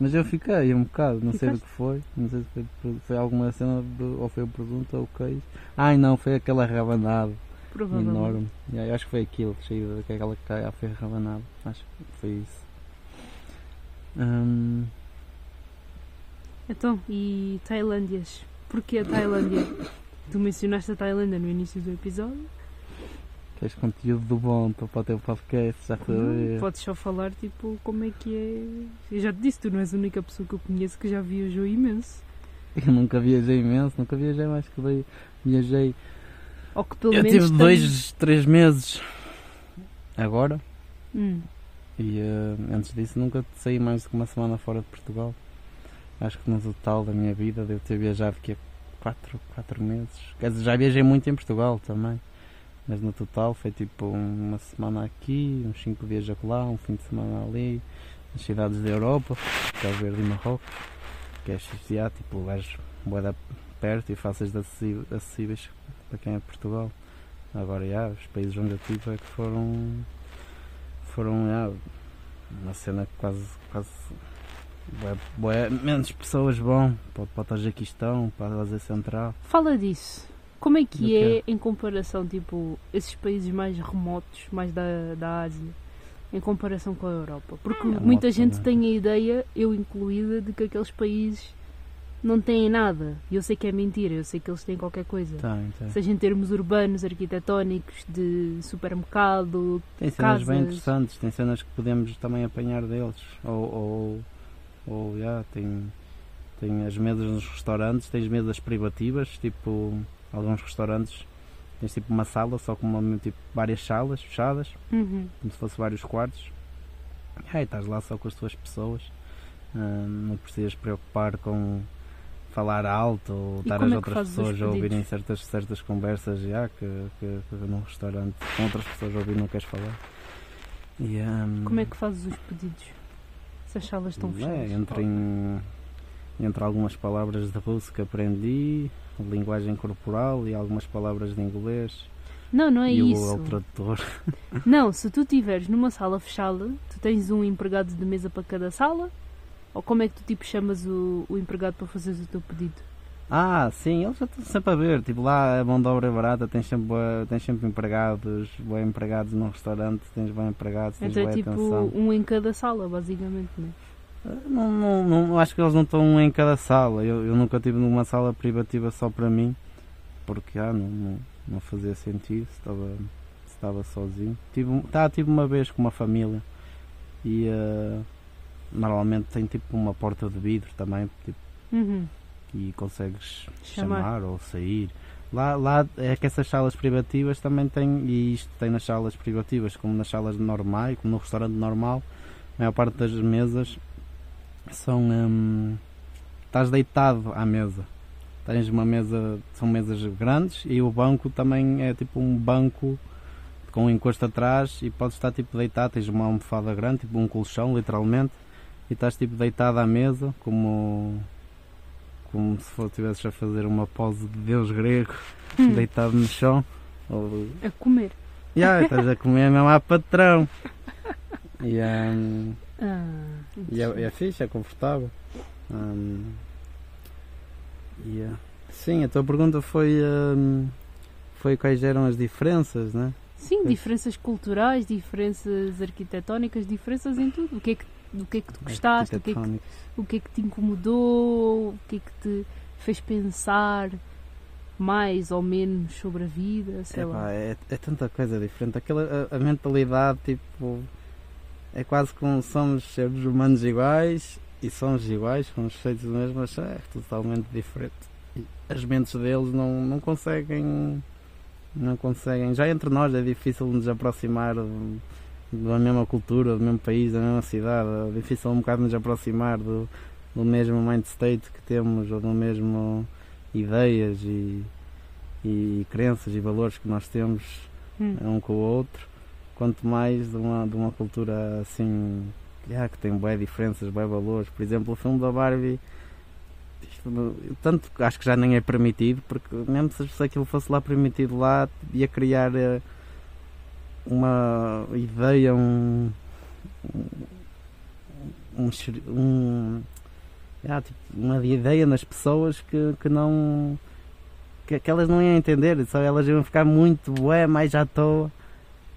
Mas eu fiquei um bocado, não sei do Ficaste? que foi. Não sei se foi, foi alguma cena, ou foi o presunto ou o queijo. Ai não, foi aquela rabanada Provavelmente. enorme. Yeah, acho que foi aquilo, cheio de aquela que cai, foi rabanada. Acho que foi isso. Hum, Então, e Tailândias? Porquê a Tailândia? tu mencionaste a Tailândia no início do episódio. Queres conteúdo do bom para o teu podcast, já ver. podes só falar tipo como é que é. Eu já te disse, tu não és a única pessoa que eu conheço que já viajou imenso. Eu nunca viajei imenso, nunca viajei mais que vi- viajei. Ou que pelo eu menos. tive tem- dois, três meses agora. Hum, E eh, antes disso nunca saí mais do que uma semana fora de Portugal. Acho que no total da minha vida devo ter viajado aqui 4, quatro meses. Quer dizer, já viajei muito em Portugal também. Mas no total foi tipo uma semana aqui, uns 5 dias acolá, um fim de semana ali, nas cidades da Europa, Cabo Verde e Marrocos, que é XDA, tipo lugares da perto e fáceis de acessíveis para quem é de Portugal. Agora, já, os países onde eu estive é que foram foram já, uma cena quase, quase bué, bué, menos pessoas vão para, para o Tajiquistão, para a Ásia Central. Fala disso. Como é que é em comparação, tipo, esses países mais remotos, mais da, da Ásia, em comparação com a Europa? Porque É muita gente tem a ideia, eu incluída, de que aqueles países não têm nada. E eu sei que é mentira, eu sei que eles têm qualquer coisa. Tem, tem. Seja em termos urbanos, arquitetónicos, de supermercado. Tem cenas bem casas. interessantes, tem cenas que podemos também apanhar deles. Ou, ou, ou já, tem, tem as mesas nos restaurantes, tens mesas privativas, tipo, alguns restaurantes tens tipo uma sala, só com uma, tipo, várias salas fechadas, Uhum. como se fosse vários quartos. E aí estás lá só com as tuas pessoas. Ah, não precisas preocupar com falar alto ou estar como as é outras pessoas a ouvirem certas, certas conversas já que, que, que num restaurante com outras pessoas a ouvir não queres falar. E, ahm, Como é que fazes os pedidos? Se as salas estão fechadas. é, entre, em- entre algumas palavras de russo que aprendi, linguagem corporal e algumas palavras de inglês Não, não é e isso. o tradutor. Não, se tu estiveres numa sala fechada, tu tens um empregado de mesa para cada sala? Ou como é que tu tipo chamas o, o empregado para fazeres o teu pedido? Ah, sim, eles já estão sempre a ver. Tipo, lá a mão de obra é barata, tens sempre, tens sempre empregados, bem empregados num restaurante, tens bem empregados, tens Então é boa tipo atenção. um em cada sala, basicamente, não é? Não, não, não, acho que eles não estão em cada sala. Eu, eu nunca tive numa sala privativa só para mim, porque ah, não, não, não fazia sentido se estava, se estava sozinho. Tive, tá, tive uma vez com uma família e ah, normalmente tem tipo uma porta de vidro também, tipo, Uhum. e consegues Chamar. chamar ou sair. Lá, lá é que essas salas privativas também têm, e isto tem nas salas privativas, como nas salas normais, como no restaurante normal, a maior parte das mesas são. hum, estás deitado à mesa. Tens uma mesa, são mesas grandes e o banco também é tipo um banco com um encosto atrás e podes estar tipo deitado, tens uma almofada grande, tipo um colchão literalmente, e estás tipo deitado à mesa como como se estivesses a fazer uma pose de deus grego, Hum. deitado no chão. Ou, A comer. yeah, estás a comer mesmo a patrão. E, hum, Ah, e é, é fixe, é confortável. E, eh, sim, a tua pergunta foi, hum, foi quais eram as diferenças, né? Sim, diferenças culturais, diferenças arquitetónicas, diferenças em tudo. O que é que, o que, é que tu gostaste, o que é que, o que é que te incomodou, o que é que te fez pensar mais ou menos sobre a vida, sei é, lá. É, é, tanta coisa diferente. Aquela, a, a, mentalidade, tipo, é quase como somos seres humanos iguais e somos iguais, somos feitos do mesmo, mas é totalmente diferente. As mentes deles não, não conseguem, não conseguem. Já entre nós é difícil nos aproximar da mesma cultura, do mesmo país, da mesma cidade. É difícil um bocado nos aproximar do, do mesmo mind state que temos ou do mesmo ideias e, e crenças e valores que nós temos hum. um com o outro, quanto mais de uma, de uma cultura assim yeah, que tem bem diferenças, bem valores. Por exemplo, o filme da Barbie, tanto acho que já nem é permitido, porque mesmo se aquilo fosse lá permitido lá, ia criar uh, uma ideia, um, um, um há tipo, uma ideia nas pessoas que, que não. Que, que elas não iam entender, só elas iam ficar muito ué, mais à toa.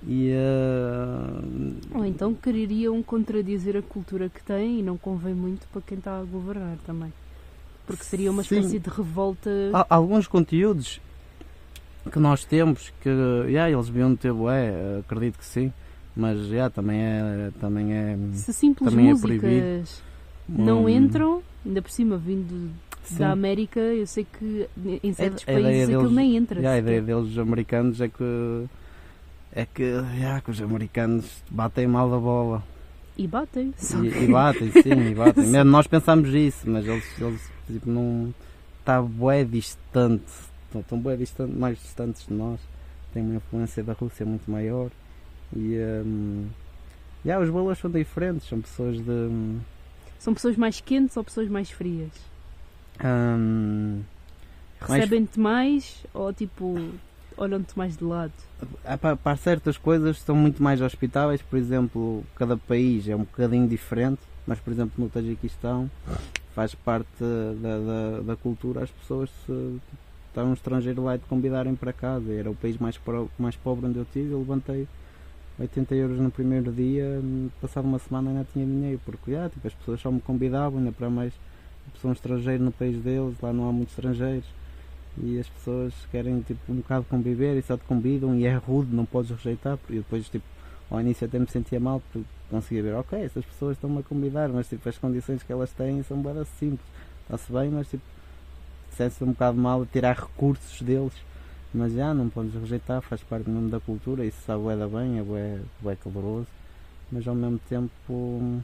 E, uh... Ou então quereriam contradizer a cultura que têm e não convém muito para quem está a governar também. Porque seria uma espécie Sim. de revolta. Há alguns conteúdos que nós temos que yeah, eles deviam ter, ué, acredito que sim, mas yeah, também é. Também é Se simples também é músicas é não hum. entram, ainda por cima vindo Sim. da América, eu sei que em certos a, a países aquilo nem entra. Yeah, a ideia deles, os americanos, é que é que, yeah, que os americanos batem mal da bola. E batem. E, e, batem, sim, e batem. Mesmo nós pensamos isso, mas eles, eles tipo, não. Está bué distante. Estão, estão bué distante, mais distantes de nós. Tem uma influência da Rússia muito maior. E. Um, yeah, os valores são diferentes, são pessoas de. Um, são pessoas mais quentes ou pessoas mais frias? Um, Recebem-te mais ou tipo olham-te mais de lado? Para, para certas coisas são muito mais hospitáveis, por exemplo, cada país é um bocadinho diferente, mas por exemplo no Tajiquistão faz parte da, da, da cultura as pessoas se está um estrangeiro lá e te convidarem para casa. Era o país mais, mais pobre onde eu tive, eu levantei 80 euros no primeiro dia, passado uma semana ainda tinha dinheiro, porque ah, tipo, as pessoas só me convidavam, ainda para mais sou um estrangeiro no país deles, lá não há muitos estrangeiros e as pessoas querem tipo um bocado conviver e só te convidam e é rude, não podes rejeitar, e depois tipo ao início até me sentia mal porque conseguia ver, ok, essas pessoas estão-me a convidar, mas tipo as condições que elas têm são bem simples, está-se bem, mas tipo sente-se um bocado mal a tirar recursos deles. Mas já não podemos rejeitar, faz parte mesmo da cultura, isso sabe é da bem, é bué, bué caloroso, mas ao mesmo tempo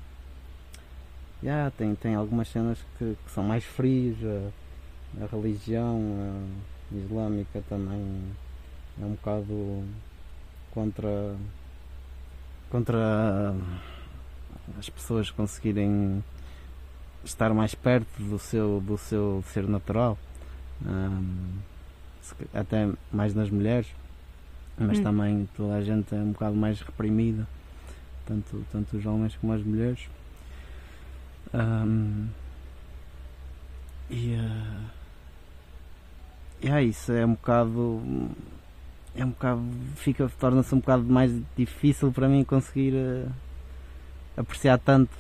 já tem, tem algumas cenas que, que são mais frias, a, religião islâmica também é um bocado contra contra as pessoas conseguirem estar mais perto do seu, do seu ser natural. Um, até mais nas mulheres, mas hum. também toda a gente é um bocado mais reprimida, tanto, tanto os homens como as mulheres. Um, e, uh, e é isso, é um bocado. É um bocado. Fica, torna-se um bocado mais difícil para mim conseguir uh, apreciar tanto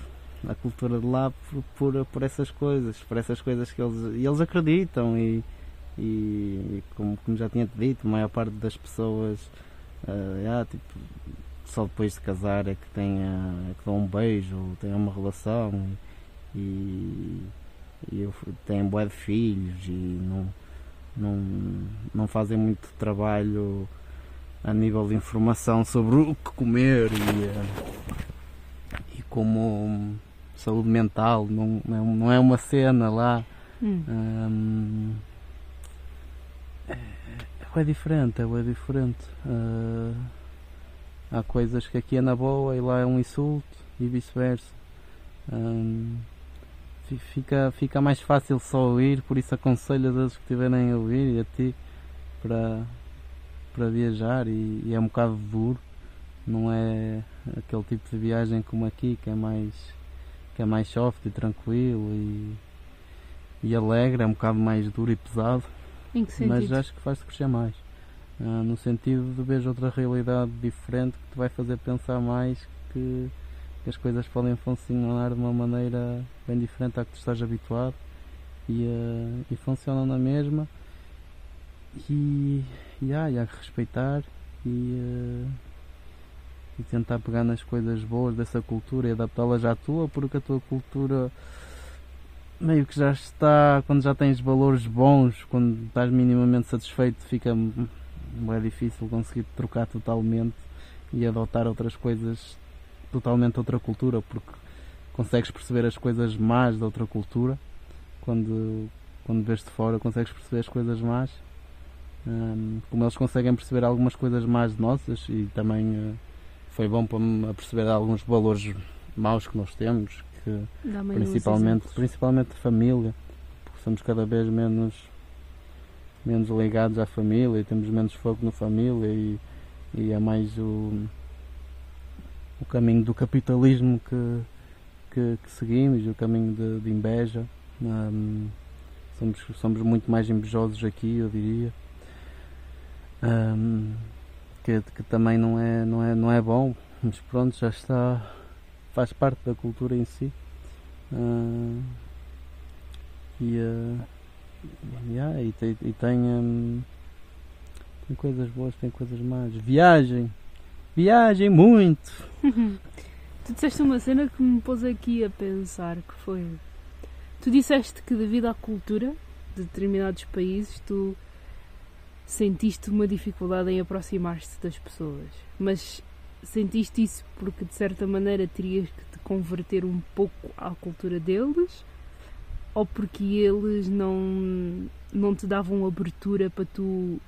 a cultura de lá por, por, por essas coisas, por essas coisas que eles, eles acreditam e, e como, como já tinha dito, a maior parte das pessoas uh, tipo, só depois de casar é que, tem, uh, é que dão um beijo, têm uma relação e, e têm bué de filhos e não, não, não fazem muito trabalho a nível de informação sobre o que comer e, uh, e como saúde mental, não, não é uma cena lá. Hum. Um, é diferente, é bem diferente. Uh, há coisas que aqui é na boa e lá é um insulto e vice-versa. Um, fica, fica mais fácil só ouvir, por isso aconselho a todos que estiverem a ouvir e a ti para, para viajar e, e, é um bocado duro, não é aquele tipo de viagem como aqui que é mais que é mais soft e tranquilo e, e alegre, é um bocado mais duro e pesado. Mas acho que faz-te crescer mais. Uh, no sentido de ver outra realidade diferente que te vai fazer pensar mais que, que, as coisas podem funcionar de uma maneira bem diferente à que tu estás habituado e, uh, e funcionam na mesma. E, e, ah, e há que respeitar e, uh, e tentar pegar nas coisas boas dessa cultura e adaptá-las à tua porque a tua cultura meio que já está quando já tens valores bons quando estás minimamente satisfeito fica é difícil conseguir trocar totalmente e adotar outras coisas totalmente outra cultura, porque consegues perceber as coisas más da outra cultura quando, quando vês de fora, consegues perceber as coisas más. Um, como eles conseguem perceber algumas coisas más nossas e também uh, foi bom para me perceber alguns valores maus que nós temos, que principalmente, principalmente família, porque somos cada vez menos menos ligados à família e temos menos foco na família e, e é mais o, o caminho do capitalismo que, que, que seguimos, o caminho de, de inveja. Um, somos, somos muito mais invejosos aqui, eu diria. Um, que, que também não é, não, é, não é bom, mas pronto, já está, faz parte da cultura em si. Uh, e, uh, Yeah, e, tem, e tem, hum, tem coisas boas, tem coisas más. Viagem! Viagem muito! tu disseste uma cena que me pôs aqui a pensar que foi. Tu disseste que devido à cultura de determinados países tu sentiste uma dificuldade em aproximar-te das pessoas. Mas sentiste isso porque de certa maneira terias que te converter um pouco à cultura deles? ou porque eles não, não te davam abertura para tu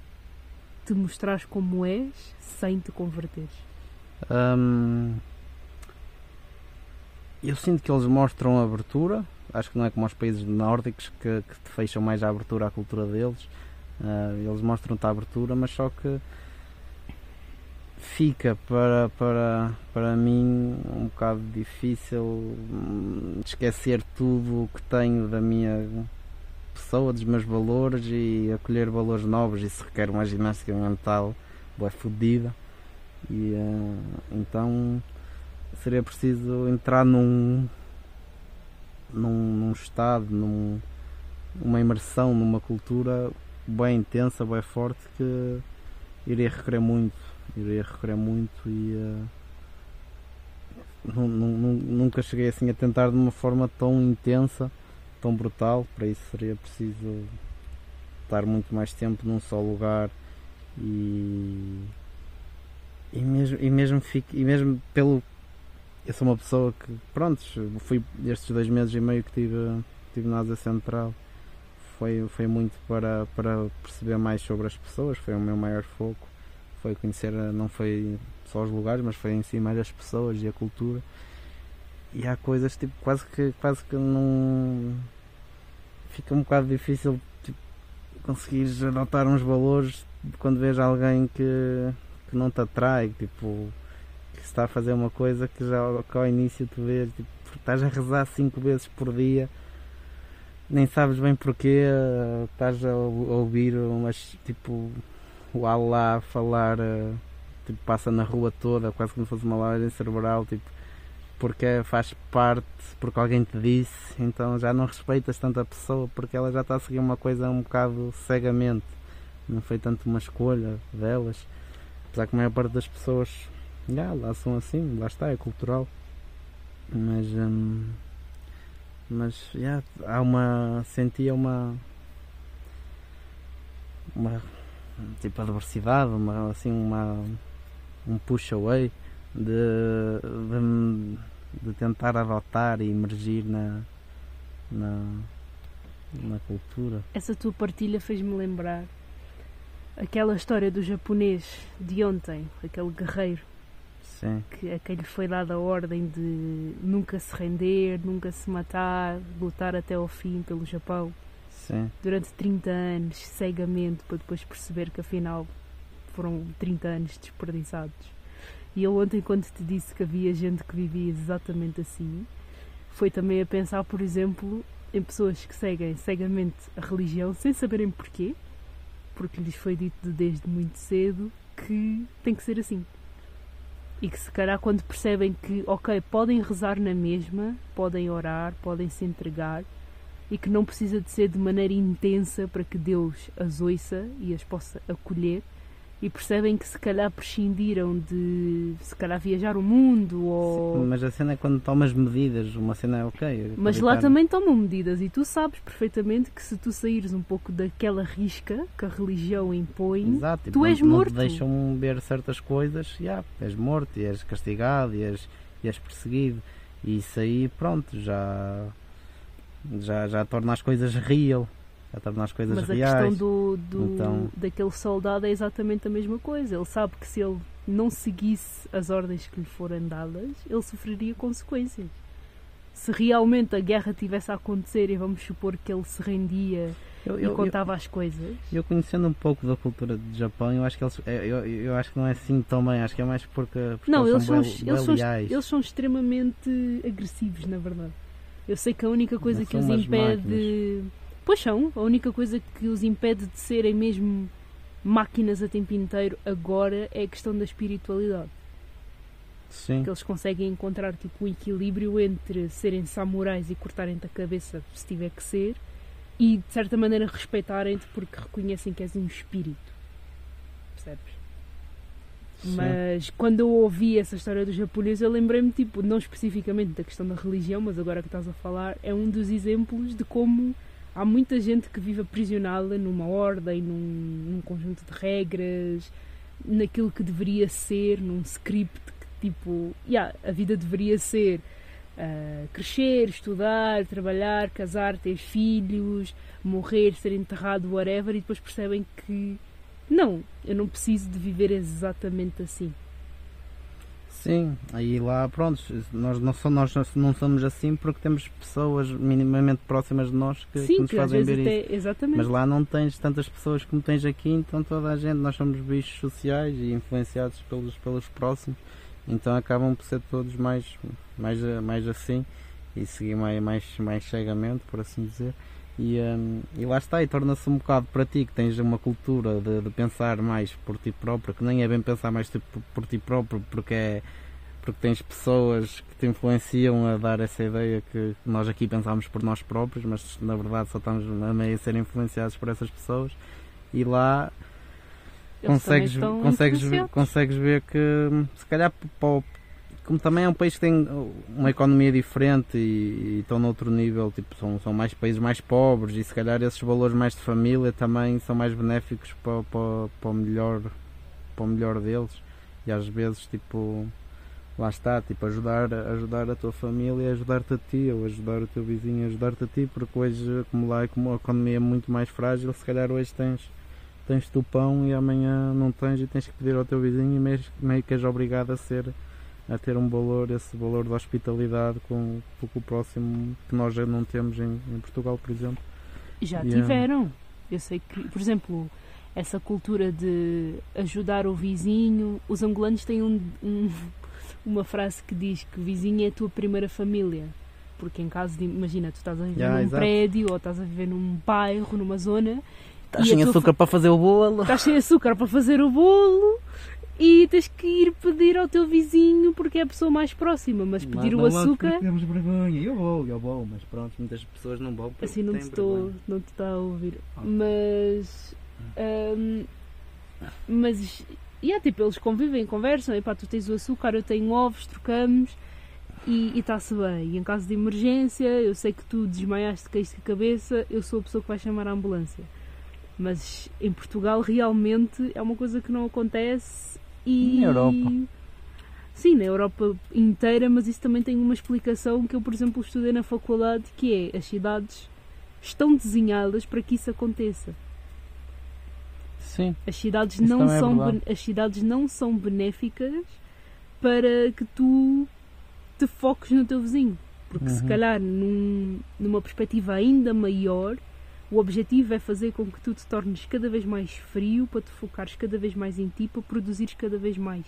te mostrares como és sem te converteres? Hum, eu sinto que eles mostram abertura. Acho que não é como os países nórdicos que, que te fecham mais a abertura à cultura deles. Uh, eles mostram-te a abertura, mas só que fica para, para, para mim um bocado difícil hum, esquecer tudo o que tenho da minha pessoa, dos meus valores e acolher valores novos. Isso requer uma ginástica mental boa fodida. E uh, então seria preciso entrar num, num, num estado, num, numa imersão numa cultura bem intensa, bem forte que iria requerer muito iria requerer muito e uh, nunca cheguei assim a tentar de uma forma tão intensa, tão brutal. Para isso seria preciso estar muito mais tempo num só lugar e, e mesmo, e mesmo, fico, e mesmo pelo. Eu sou uma pessoa que, pronto, fui estes dois meses e meio que tive, tive na Ásia Central. Foi, foi muito para, para perceber mais sobre as pessoas, foi o meu maior foco foi conhecer, não foi só os lugares, mas foi em si mais as pessoas e a cultura. E há coisas tipo quase que quase que não fica um bocado difícil tipo, conseguir anotar uns valores quando vês alguém que, que não te atrai, tipo que está a fazer uma coisa que já que ao início tu vês, tipo, estás a rezar cinco vezes por dia nem sabes bem porquê, estás a ouvir umas tipo o Allah falar, uh, tipo, passa na rua toda, quase como se fosse uma lavagem cerebral, tipo, porque faz parte, porque alguém te disse, então já não respeitas tanto a pessoa, porque ela já está a seguir uma coisa um bocado cegamente, não foi tanto uma escolha delas, apesar que a maior parte das pessoas, já, lá são assim, lá está, é cultural, mas, hum, mas, já, há uma, sentia uma, uma tipo adversidade, uma, assim uma, um push away de, de, de tentar adotar e emergir na, na, na cultura. Essa tua partilha fez-me lembrar aquela história do japonês de ontem, aquele guerreiro. Sim. Que, a quem lhe foi dada a ordem de nunca se render, nunca se matar, lutar até ao fim pelo Japão. Sim. durante 30 anos, cegamente, para depois perceber que afinal foram 30 anos desperdiçados. E eu ontem, quando te disse que havia gente que vivia exatamente assim, foi também a pensar, por exemplo, em pessoas que seguem cegamente a religião sem saberem porquê, porque lhes foi dito desde muito cedo que tem que ser assim. E que se calhar quando percebem que, ok, podem rezar na mesma, podem orar, podem se entregar, e que não precisa de ser de maneira intensa para que Deus as ouça e as possa acolher, e percebem que se calhar prescindiram de se calhar viajar o mundo ou Sim, mas a cena é quando tomas medidas, uma cena é ok. mas lá também tomam medidas e tu sabes perfeitamente que se tu saíres um pouco daquela risca que a religião impõe, Exato, tu não, és não morto. te deixam ver certas coisas, já, és morto e és castigado és, e és perseguido. E isso aí, pronto, já, já, já torna as coisas real, já torna as coisas Mas a reais. questão do, do- Então- daquele soldado é exatamente a mesma coisa. Ele sabe que se ele não seguisse as ordens que lhe foram dadas, ele sofreria consequências. Se realmente a guerra tivesse a acontecer e vamos supor que ele se rendia Eu, e eu, eu, contava as coisas, eu conhecendo um pouco da cultura do Japão, eu acho que eles, eu, eu, eu acho que não é assim tão bem, acho que é mais porque, porque não, eles são, eles, são, eles são extremamente agressivos, na verdade. Eu sei que a única coisa Não que os impede. Pois são, a única coisa que os impede de serem mesmo máquinas a tempo inteiro agora é a questão da espiritualidade. Sim, Que eles conseguem encontrar tipo o equilíbrio entre serem samurais e cortarem-te a cabeça se tiver que ser e de certa maneira respeitarem-te porque reconhecem que és um espírito. Percebes? sim. Mas quando eu ouvi essa história dos japoneses, eu lembrei-me, tipo, não especificamente da questão da religião, mas agora que estás a falar, é um dos exemplos de como há muita gente que vive aprisionada numa ordem, num, num conjunto de regras, naquilo que deveria ser, num script que, tipo, yeah, a vida deveria ser ah, crescer, estudar, trabalhar, casar, ter filhos, morrer, ser enterrado, whatever, e depois percebem que não, eu não preciso de viver exatamente assim. Sim, aí lá, pronto, nós não, somos, nós não somos assim porque temos pessoas minimamente próximas de nós que, que Sim, nos que às fazem vezes ver isso. até. Exatamente. Mas lá não tens tantas pessoas como tens aqui, então toda a gente, nós somos bichos sociais e influenciados pelos, pelos próximos, então acabam por ser todos mais, mais, mais assim e seguir mais, mais, mais cegamente, por assim dizer. E, hum, e lá está, e torna-se um bocado para ti que tens uma cultura de, de pensar mais por ti próprio, que nem é bem pensar mais tipo, por, por ti próprio, porque é porque tens pessoas que te influenciam a dar essa ideia que nós aqui pensamos por nós próprios, mas na verdade só estamos a meio a ser influenciados por essas pessoas. E lá Eles consegues, consegues, ver, consegues ver que hum, se calhar para o- como também é um país que tem uma economia diferente e, e estão noutro nível, tipo, são, são mais países mais pobres e se calhar esses valores mais de família também são mais benéficos para, para, para, o, melhor, para o melhor deles. E às vezes tipo lá está, tipo, ajudar, ajudar a tua família, ajudar-te a ti, ou ajudar o teu vizinho, ajudar-te a ti, porque hoje, como lá, como a economia é muito mais frágil, se calhar hoje tens, tens tu pão e amanhã não tens e tens que pedir ao teu vizinho e meio, meio que és obrigado a ser a ter um valor, esse valor de hospitalidade com, com o próximo que nós já não temos em, em Portugal, por exemplo. Já Yeah. tiveram. Eu sei que, por exemplo, essa cultura de ajudar o vizinho. Os angolanos têm um- um- uma frase que diz que o vizinho é a tua primeira família. Porque em caso de. Imagina, tu estás a viver Yeah, num prédio ou estás a viver num bairro, numa zona. Estás E sem açúcar para fazer o bolo. Estás sem açúcar para fazer o bolo e tens que ir pedir ao teu vizinho porque é a pessoa mais próxima. Mas pedir o açúcar. Temos vergonha. Eu vou, eu vou, mas pronto, muitas pessoas não vão. Assim não te, estou, vergonha. não te está a ouvir. Ah. Mas. hum, mas. E é tipo, eles convivem, conversam. Epá, tu tens o açúcar, eu tenho ovos, trocamos e está-se bem. E em caso de emergência, eu sei que tu desmaiaste, caíste a cabeça, eu sou a pessoa que vai chamar a ambulância. Mas em Portugal realmente é uma coisa que não acontece e. Na Europa. Sim, na Europa inteira, mas isso também tem uma explicação que eu, por exemplo, estudei na faculdade, que é as cidades estão desenhadas para que isso aconteça. Sim, As cidades, não é são, ben- as cidades não são benéficas para que tu te foques no teu vizinho. Porque se Uhum. calhar num- numa perspectiva ainda maior, o objetivo é fazer com que tu te tornes cada vez mais frio para te focares cada vez mais em ti, para produzires cada vez mais.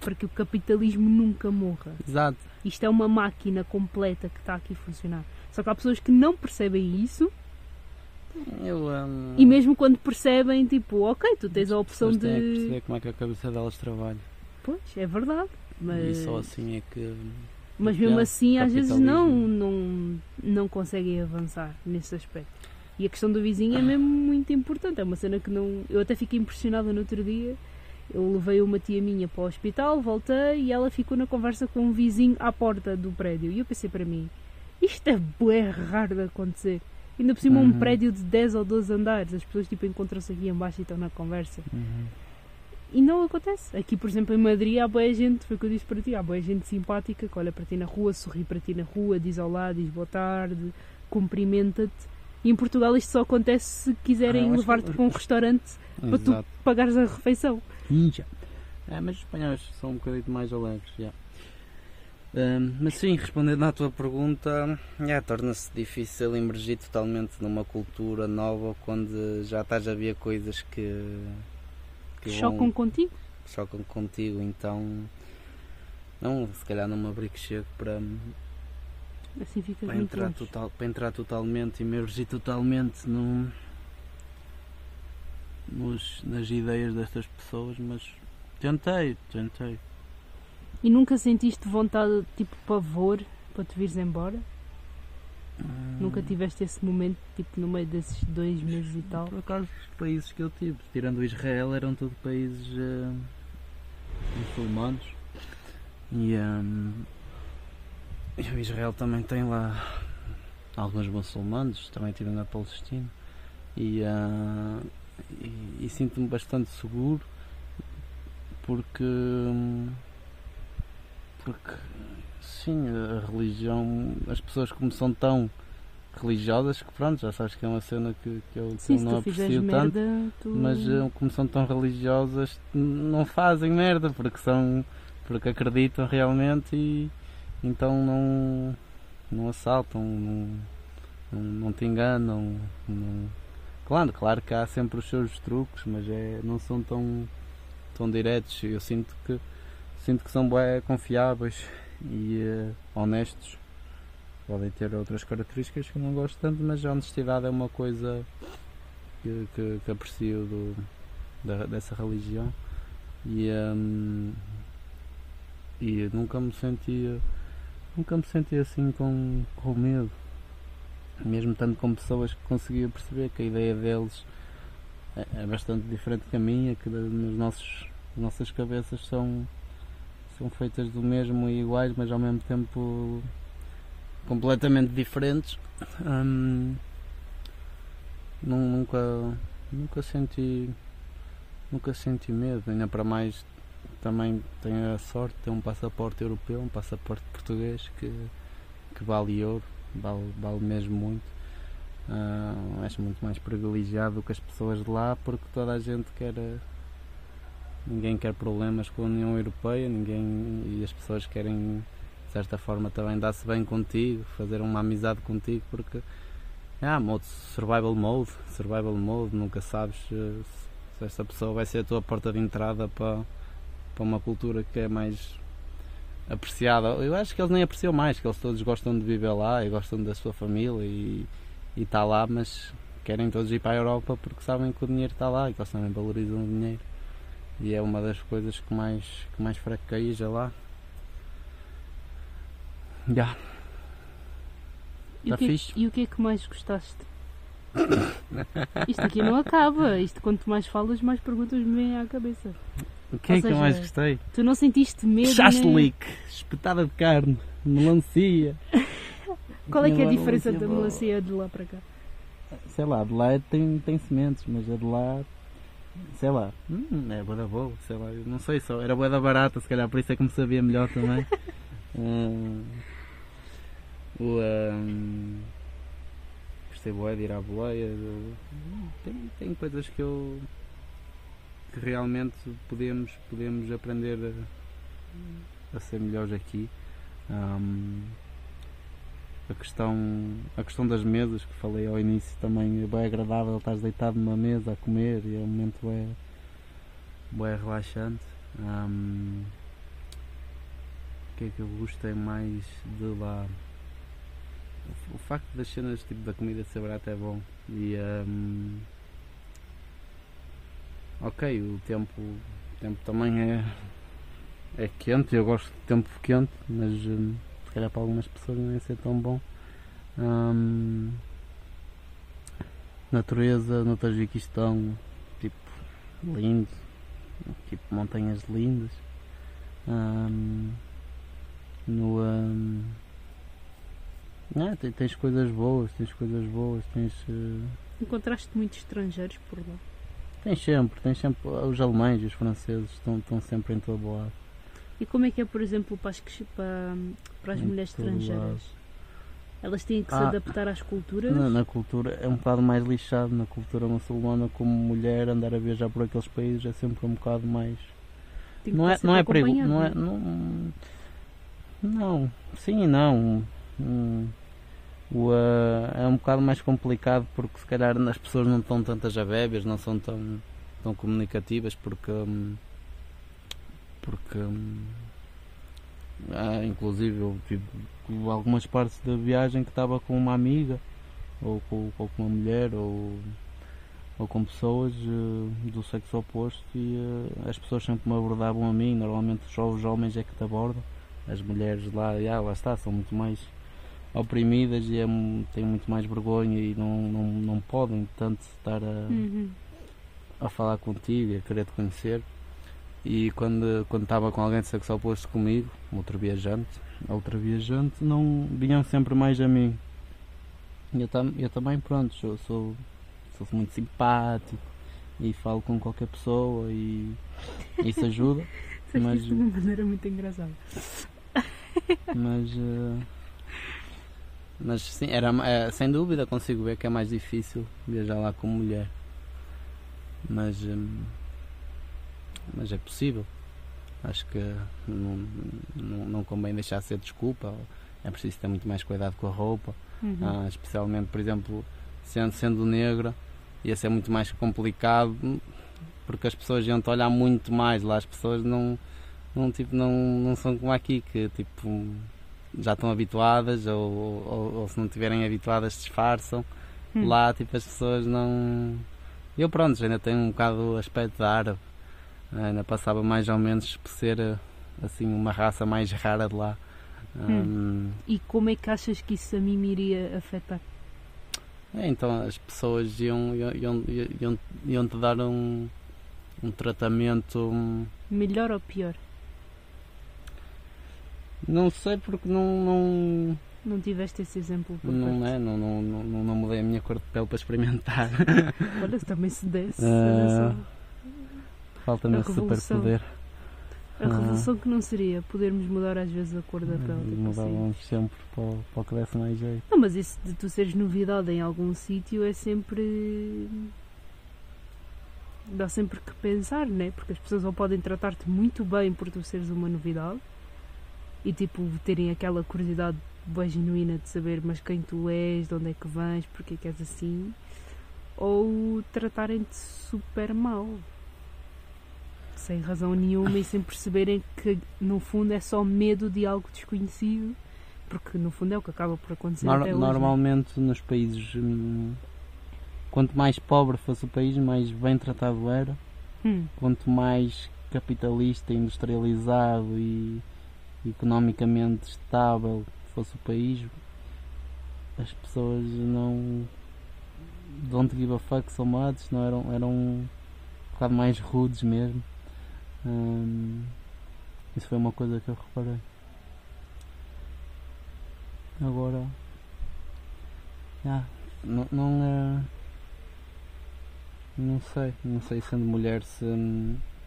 Para que o capitalismo nunca morra. exato. Isto é uma máquina completa que está aqui a funcionar. Só que há pessoas que não percebem isso Eu, hum, E mesmo quando percebem, tipo, ok, tu tens a opção pessoas têm que de. perceber como é que a cabeça delas trabalha. Pois, é verdade. Mas, E só assim é que. Mas mesmo assim, às vezes não, não, não conseguem avançar nesse aspecto. E a questão do vizinho é mesmo muito importante. É uma cena que não. Eu até fiquei impressionada no outro dia. Eu levei uma tia minha para o hospital, voltei e ela ficou na conversa com um vizinho à porta do prédio. E eu pensei para mim, isto é bué raro de acontecer. Ainda por cima um Uhum. prédio de 10 ou 12 andares. As pessoas tipo encontram-se aqui em baixo e estão na conversa. Uhum. E não acontece. Aqui, por exemplo, em Madrid há boa gente, foi o que eu disse para ti, há boa gente simpática que olha para ti na rua, sorri para ti na rua, diz olá, diz boa tarde, cumprimenta-te. E em Portugal isto só acontece se quiserem Ah, levar-te que- para um restaurante para tu pagares a refeição. Ninja. É, mas os espanhóis são um bocadinho mais alegres, já. Hum, mas sim, respondendo à tua pergunta, já, torna-se difícil emergir totalmente numa cultura nova quando já estás a ver coisas que, que vão- Chocam contigo? que chocam contigo, então não, se calhar não me abrigo chego para, Assim para, entrar total, para entrar totalmente, emergir totalmente no, nos, nas ideias destas pessoas, mas tentei, tentei. E nunca sentiste vontade, tipo pavor, para te vires embora? Nunca tiveste esse momento, tipo no meio desses dois meses e tal? Por acaso, os países que eu tive, tirando Israel, eram todos países eh, muçulmanos. E, ehm, e Israel também tem lá alguns muçulmanos, também estive na Palestina. E, ah, e, e sinto-me bastante seguro porque, porque sim, a religião, as pessoas como são tão religiosas que pronto, já sabes que é uma cena que, que eu, que Sim, eu não aprecio tanto. merda, tu... Mas eh, como são tão religiosas, não fazem merda porque são porque acreditam realmente e então não, não assaltam, não, não, não te enganam. não- Claro, claro que há sempre os seus truques, mas é, não são tão, tão diretos. Eu sinto que sinto que são bem confiáveis e eh, honestos. Podem ter outras características que não gosto tanto, mas a honestidade é uma coisa que, que, que aprecio do, da- dessa religião e, hum, e nunca me sentia nunca me senti assim com, com medo mesmo tanto com pessoas que conseguia perceber que a ideia deles é, é bastante diferente que a minha que da- nos nossos as nossas cabeças são são feitas do mesmo e iguais mas ao mesmo tempo completamente diferentes. Hum, Nun- nunca nunca senti nunca senti medo. Ainda para mais também tenho a sorte de ter um passaporte europeu um passaporte português que, que vale ouro vale, vale mesmo muito. Ah, acho muito mais privilegiado do que as pessoas de lá porque toda a gente quer ninguém quer problemas com a União Europeia ninguém e as pessoas querem de certa forma também dar-se bem contigo fazer uma amizade contigo porque ah, modo survival mode, survival mode, nunca sabes eh, se esta pessoa vai ser a tua porta de entrada para, para uma cultura que é mais apreciada. Eu acho que eles nem apreciam mais, que eles todos gostam de viver lá e gostam da sua família e está lá, mas querem todos ir para a Europa porque sabem que o dinheiro está lá e que eles também valorizam o dinheiro. E é uma das coisas que mais, que mais fraqueja lá. Já. E, Tá o que é, fixe. e o que é que mais gostaste? Isto aqui não acaba. Isto quanto mais falas, mais perguntas me vêm à cabeça. O que é Ou que eu seja, mais gostei? Tu não sentiste medo? nem- Chaslique, espetada de carne, melancia. Qual é que é a Melancia diferença da boa. melancia de lá para cá? Sei lá, de lá tem, tem sementes, mas a de lá, sei lá, hum, é boa da boa, sei lá, não sei só, era boa da barata, se calhar por isso é que me sabia melhor também. Hum, o, gostei boa de ir à boleia, tem, tem coisas que eu que realmente podemos, podemos aprender a, a ser melhores aqui. Hum, a questão, a questão das mesas que falei ao início também é bem agradável, estás deitado numa mesa a comer e é um momento bem, bem relaxante. Hum, o que é que eu gostei mais de lá? O, facto das cenas tipo, da comida ser barata é bom. E hum, ok, o tempo, o tempo também é, é quente, eu gosto de tempo quente, mas se calhar para algumas pessoas não é ser tão bom. Hum, natureza no Tajiquistão, tipo, lindo, tipo montanhas lindas. Hum, no hum, ah, tens, tens coisas boas, tens coisas boas, tens. Uh, Encontraste muitos estrangeiros por lá? Tens sempre, tens sempre. Os alemães e os franceses estão, estão sempre em todo lado. E como é que é, por exemplo, para as, para, para as mulheres estrangeiras? Elas têm que se ah, adaptar às culturas? Na, na, cultura é um bocado mais lixado. Na cultura muçulmana, como mulher, andar a viajar por aqueles países é sempre um bocado mais. Não é, não é perigo. Não é, não, não, sim e não. Hum, o, uh, é um bocado mais complicado porque se calhar as pessoas não estão tantas a bebes, não são tão, tão comunicativas porque um, porque um, ah, inclusive eu tive algumas partes da viagem que estava com uma amiga ou com, ou com uma mulher ou, ou com pessoas uh, do sexo oposto e uh, as pessoas sempre me abordavam a mim, normalmente só os homens é que te abordam, as mulheres lá, ah, lá está, são muito mais oprimidas e é, têm muito mais vergonha e não, não, não podem tanto estar a, uhum. a falar contigo e a querer te conhecer. E quando, quando estava com alguém de sexo oposto comigo, outro viajante, outra viajante, não vinham sempre mais a mim. Eu, tam, eu também, pronto, sou, sou, sou muito simpático e falo com qualquer pessoa e isso ajuda. mas de uma maneira muito engraçada. Mas uh, mas sim, era, é, sem dúvida consigo ver que é mais difícil viajar lá com mulher. Mas, hum, mas é possível. Acho que não, não, não convém deixar de ser desculpa. É preciso ter muito mais cuidado com a roupa. Uhum. Ah, especialmente, por exemplo, sendo, sendo negra, ia ser muito mais complicado porque as pessoas iam-te olhar muito mais lá. As pessoas não, não, tipo, não, não são como aqui, que tipo já estão habituadas ou, ou, ou se não estiverem habituadas disfarçam. Hum. Lá tipo as pessoas não. Eu pronto, ainda tenho um bocado o aspecto da árabe. Ainda passava mais ou menos por ser assim uma raça mais rara de lá. Hum. Um, e como é que achas que isso a mim me iria afetar? É, então as pessoas iam, iam, iam, iam te dar um, um tratamento melhor ou pior? Não sei porque não. Não, não tiveste esse exemplo por não, é, não, não, não, não mudei a minha cor de pele para experimentar. Olha, também se desse. Uh, Falta-me esse superpoder. A ah. revolução uh, que não seria podermos mudar às vezes a cor da pele. Tipo Mudávamos assim. sempre para, para o que desse mais jeito. Não, mas isso de tu seres novidade em algum sítio é sempre. dá sempre que pensar, né? Porque as pessoas ou podem tratar-te muito bem por tu seres uma novidade e tipo terem aquela curiosidade bem genuína de saber mas quem tu és, de onde é que vens, porque é que és assim, ou tratarem-te super mal sem razão nenhuma e sem perceberem que no fundo é só medo de algo desconhecido, porque no fundo é o que acaba por acontecer. Nor hoje, normalmente nos países hum, quanto mais pobre fosse o país, mais bem tratado era. Hum. Quanto mais capitalista, industrializado e economicamente estável fosse o país, as pessoas não don't give a fuck so much, não eram, eram um bocado mais rudes mesmo. Hum, isso foi uma coisa que eu reparei. Agora, ah, não, não, é, não sei, não sei sendo mulher se,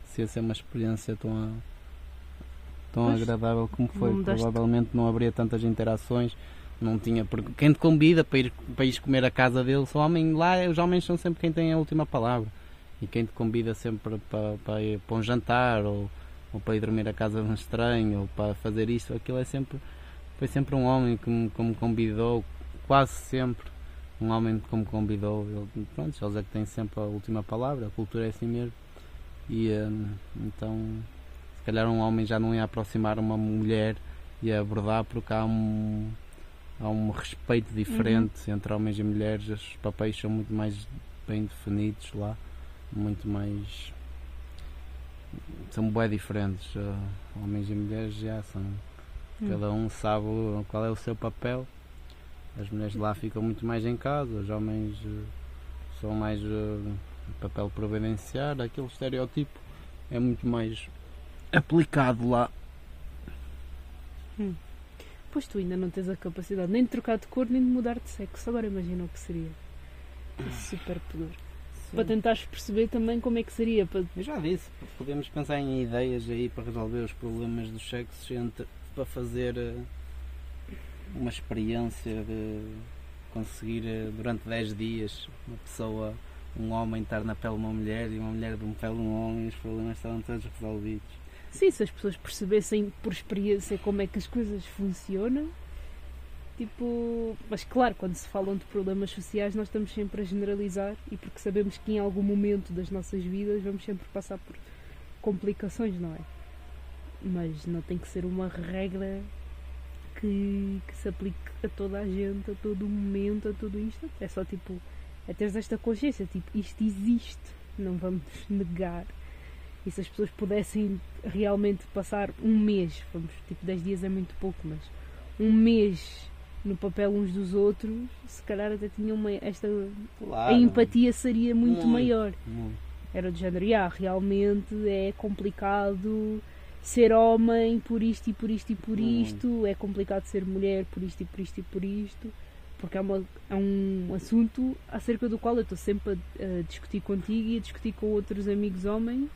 se ia ser uma experiência tão tão pois, agradável como foi. Provavelmente não haveria tantas interações. Não tinha, quem te convida para ir, para ir comer a casa dele, o homem, lá os homens são sempre quem tem a última palavra. E quem te convida sempre para, para, ir para um jantar ou, ou para ir dormir a casa de um estranho ou para fazer isto, aquilo é sempre, foi sempre um homem que me, que me convidou, quase sempre um homem que me convidou. Ele, pronto, eles é que têm sempre a última palavra, a cultura é assim mesmo. E hum, então se calhar um homem já não ia aproximar uma mulher e abordar porque há um, há um respeito diferente entre homens e mulheres, os papéis são muito mais bem definidos lá, muito mais. são bem diferentes. homens e mulheres já são. Hum. Cada um sabe qual é o seu papel. As mulheres lá ficam muito mais em casa, os homens uh, são mais uh, papel providenciar, aquele estereótipo é muito mais aplicado lá. Pois tu ainda não tens a capacidade nem de trocar de cor nem de mudar de sexo. Agora imagina o que seria. Esse super poder. Para tentares perceber também como é que seria. Para... Eu já disse, podemos pensar em ideias aí para resolver os problemas dos sexos entre, para fazer eh, uma experiência de conseguir eh, durante 10 dias uma pessoa, um homem estar na pele de uma mulher e uma mulher de uma pele de um homem e os problemas estavam todos resolvidos. Sim, se as pessoas percebessem por experiência como é que as coisas funcionam. Tipo, mas claro, quando se falam de problemas sociais, nós estamos sempre a generalizar e porque sabemos que em algum momento das nossas vidas vamos sempre passar por complicações, não é? Mas não tem que ser uma regra que, que se aplique a toda a gente, a todo momento, a todo instante. É só tipo, é teres esta consciência, tipo, isto existe, não vamos negar. E se as pessoas pudessem realmente passar um mês, vamos, tipo 10 dias é muito pouco, mas um mês no papel uns dos outros, se calhar até tinham uma, esta Claro. a empatia seria muito, Muito. maior. Muito. Era do género, "Ya, realmente é complicado ser homem por isto e por isto e por Muito. isto, é complicado ser mulher por isto e por isto e por isto, porque é, uma, é um assunto acerca do qual eu estou sempre a, a discutir contigo e a discutir com outros amigos homens,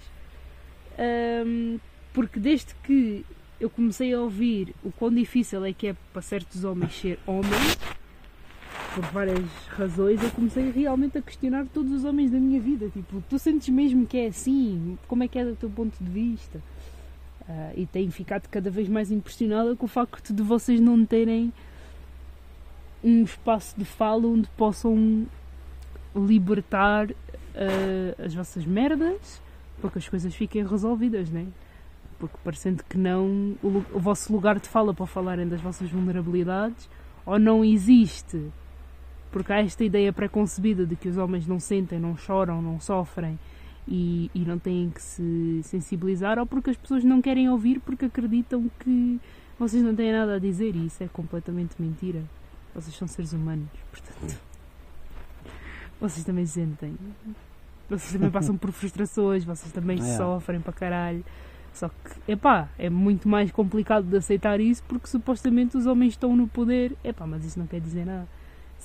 Ahm, porque desde que eu comecei a ouvir o quão difícil é que é para certos homens ser homens, por várias razões, eu comecei realmente a questionar todos os homens da minha vida. Tipo, tu sentes mesmo que é assim? Como é que é do teu ponto de vista? Ah, e tenho ficado cada vez mais impressionada com o facto de vocês não terem um espaço de fala onde possam libertar ah, as vossas merdas para que as coisas fiquem resolvidas, né? Porque parecendo que não, o, o vosso lugar de fala para falarem das vossas vulnerabilidades ou não existe porque há esta ideia preconcebida de que os homens não sentem, não choram, não sofrem e, e não têm que se sensibilizar, ou porque as pessoas não querem ouvir porque acreditam que vocês não têm nada a dizer e isso é completamente mentira. Vocês são seres humanos, portanto. Vocês também sentem. Vocês também passam por frustrações, vocês também É. sofrem para caralho. Só que, epá, é muito mais complicado de aceitar isso porque supostamente os homens estão no poder. Epá, mas isso não quer dizer nada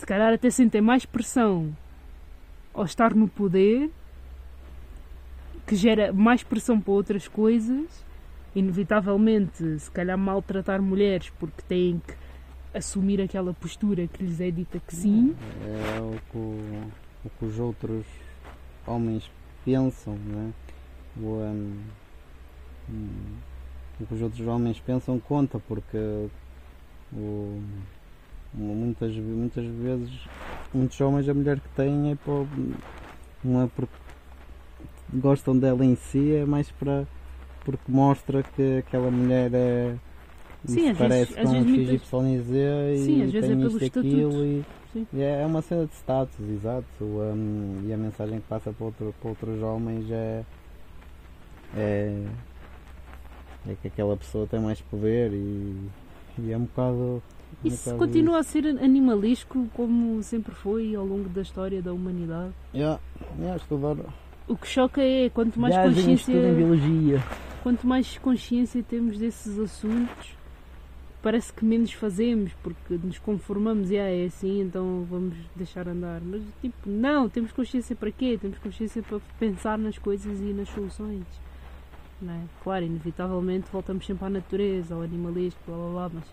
se calhar até sentem mais pressão ao estar no poder, que gera mais pressão para outras coisas, inevitavelmente, se calhar maltratar mulheres porque têm que assumir aquela postura que lhes é dita que sim. É o que, o, que os outros homens pensam, né? o, hum, o que os outros homens pensam conta, porque o, muitas, muitas vezes, muitos homens, a mulher que têm é para, não é porque gostam dela em si, é mais para porque mostra que aquela mulher é. Sim, às parece vezes- às com vezes muitas- XYZ e Sim, às vezes tem é isto e aquilo e, e é uma cena de status, exato. um, e a mensagem que passa para, outro, para outros homens é, é. É que aquela pessoa tem mais poder e, e é um bocado. um Isso bocado continua a ser animalesco como sempre foi ao longo da história da humanidade. Yeah, yeah, estudar. O que choca é quanto mais Viagem, consciência. em biologia. quanto mais consciência temos desses assuntos, parece que menos fazemos, porque nos conformamos e ah, é assim, então vamos deixar andar. Mas tipo, não, temos consciência para quê? Temos consciência para pensar nas coisas e nas soluções. Não é? Claro, inevitavelmente voltamos sempre à natureza, ao animalesco, blá blá blá, mas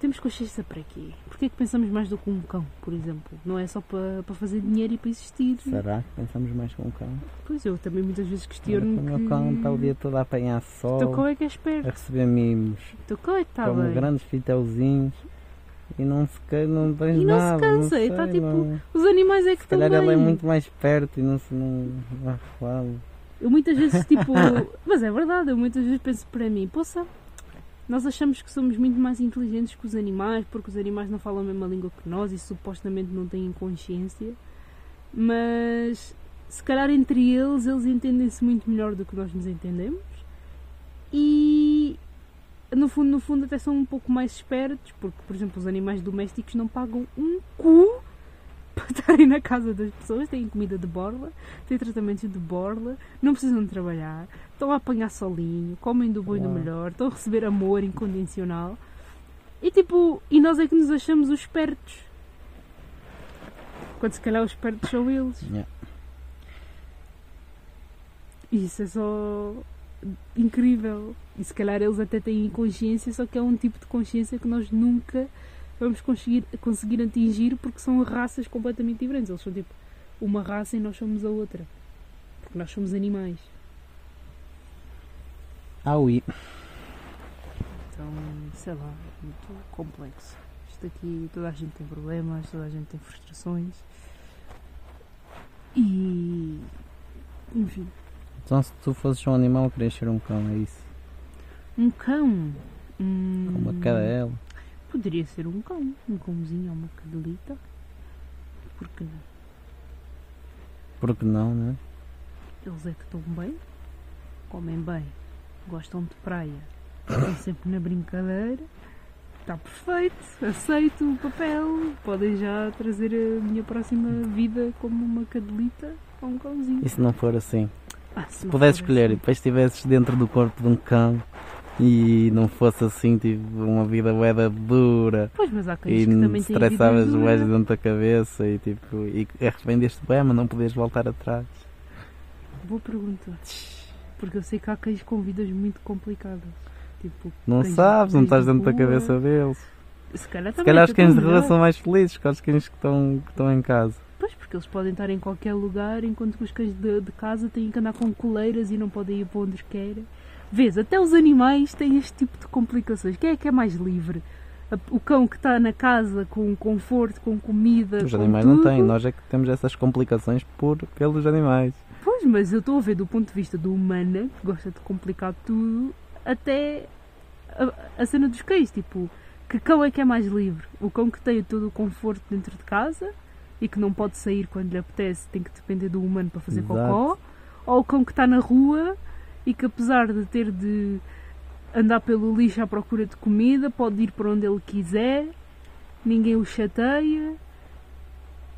temos consciência para quê? Porquê é que pensamos mais do que um cão, por exemplo? Não é só para, para fazer dinheiro e para existir. Será que pensamos mais com o cão? Pois eu também muitas vezes questiono O meu que... cão está o dia todo a apanhar sol, Teu cão é que é a esperto. receber mimos, Teu cão é que está come bem. grandes fiteuzinhos e não se, ca- não tens E não se nada. cansa, sei, e tá tipo- não- Os animais é que Se estão calhar bem. ele é muito mais perto e não se não. Claro. Eu muitas vezes, tipo... mas é verdade, eu muitas vezes penso para mim, poça, nós achamos que somos muito mais inteligentes que os animais, porque os animais não falam a mesma língua que nós e supostamente não têm consciência. Mas se calhar entre eles, eles entendem-se muito melhor do que nós nos entendemos. E no fundo, no fundo até são um pouco mais espertos, porque, por exemplo, os animais domésticos não pagam um cu para estarem na casa das pessoas, têm comida de borla, têm tratamentos de borla, não precisam de trabalhar, estão a apanhar solinho, comem do bom e do melhor, estão a receber amor incondicional. E tipo, e nós é que nos achamos os espertos. Quando se calhar os espertos são eles. Yeah. Isso é só incrível. E se calhar eles até têm consciência, só que é um tipo de consciência que nós nunca vamos conseguir, conseguir atingir porque são raças completamente diferentes. Eles são tipo uma raça e nós somos a outra. Porque nós somos animais. Ah, oui. Então, sei lá, é muito complexo. Isto aqui, toda a gente tem problemas, toda a gente tem frustrações. E. Enfim. Então, se tu fosses um animal, querias ser um cão, é isso? Um cão. Hum, Uma cadela. Poderia ser um cão. Um cãozinho ou uma cadelita. Por que não? Porque não, né? Eles é que estão bem, comem bem, gostam de praia, estão sempre na brincadeira. Está perfeito, aceito o papel. Podem já trazer a minha próxima vida como uma cadelita ou um cãozinho. E se não for assim? Ah, se Se for escolher e assim. depois estivesses dentro do corpo de um cão e não fosse assim, tipo, uma vida bué dura Pois, mas há cães e que também têm estressavas dura. bué dentro da cabeça e tipo, e arrependeste bem, mas não podias voltar atrás. Boa pergunta. Porque eu sei que há cães com vidas muito complicadas. Tipo, Não sabes, não estás de dentro da cabeça deles. Se calhar, Se calhar os cães de rua são mais felizes que os cães que estão, que estão em casa. Pois, porque eles podem estar em qualquer lugar, enquanto que os cães de, de casa têm que andar com coleiras e não podem ir para onde querem. Vês, até os animais têm este tipo de complicações. Quem é que é mais livre? O cão que está na casa com conforto, com comida. Os com animais tudo. não têm, nós é que temos essas complicações por, pelos animais. Pois, mas eu estou a ver do ponto de vista do humano, que gosta de complicar tudo, até a, a cena dos cães. Tipo, que cão é que é mais livre? O cão que tem todo o conforto dentro de casa e que não pode sair quando lhe apetece, tem que depender do humano para fazer Exato. cocó? Ou o cão que está na rua e que apesar de ter de andar pelo lixo à procura de comida, pode ir para onde ele quiser, ninguém o chateia,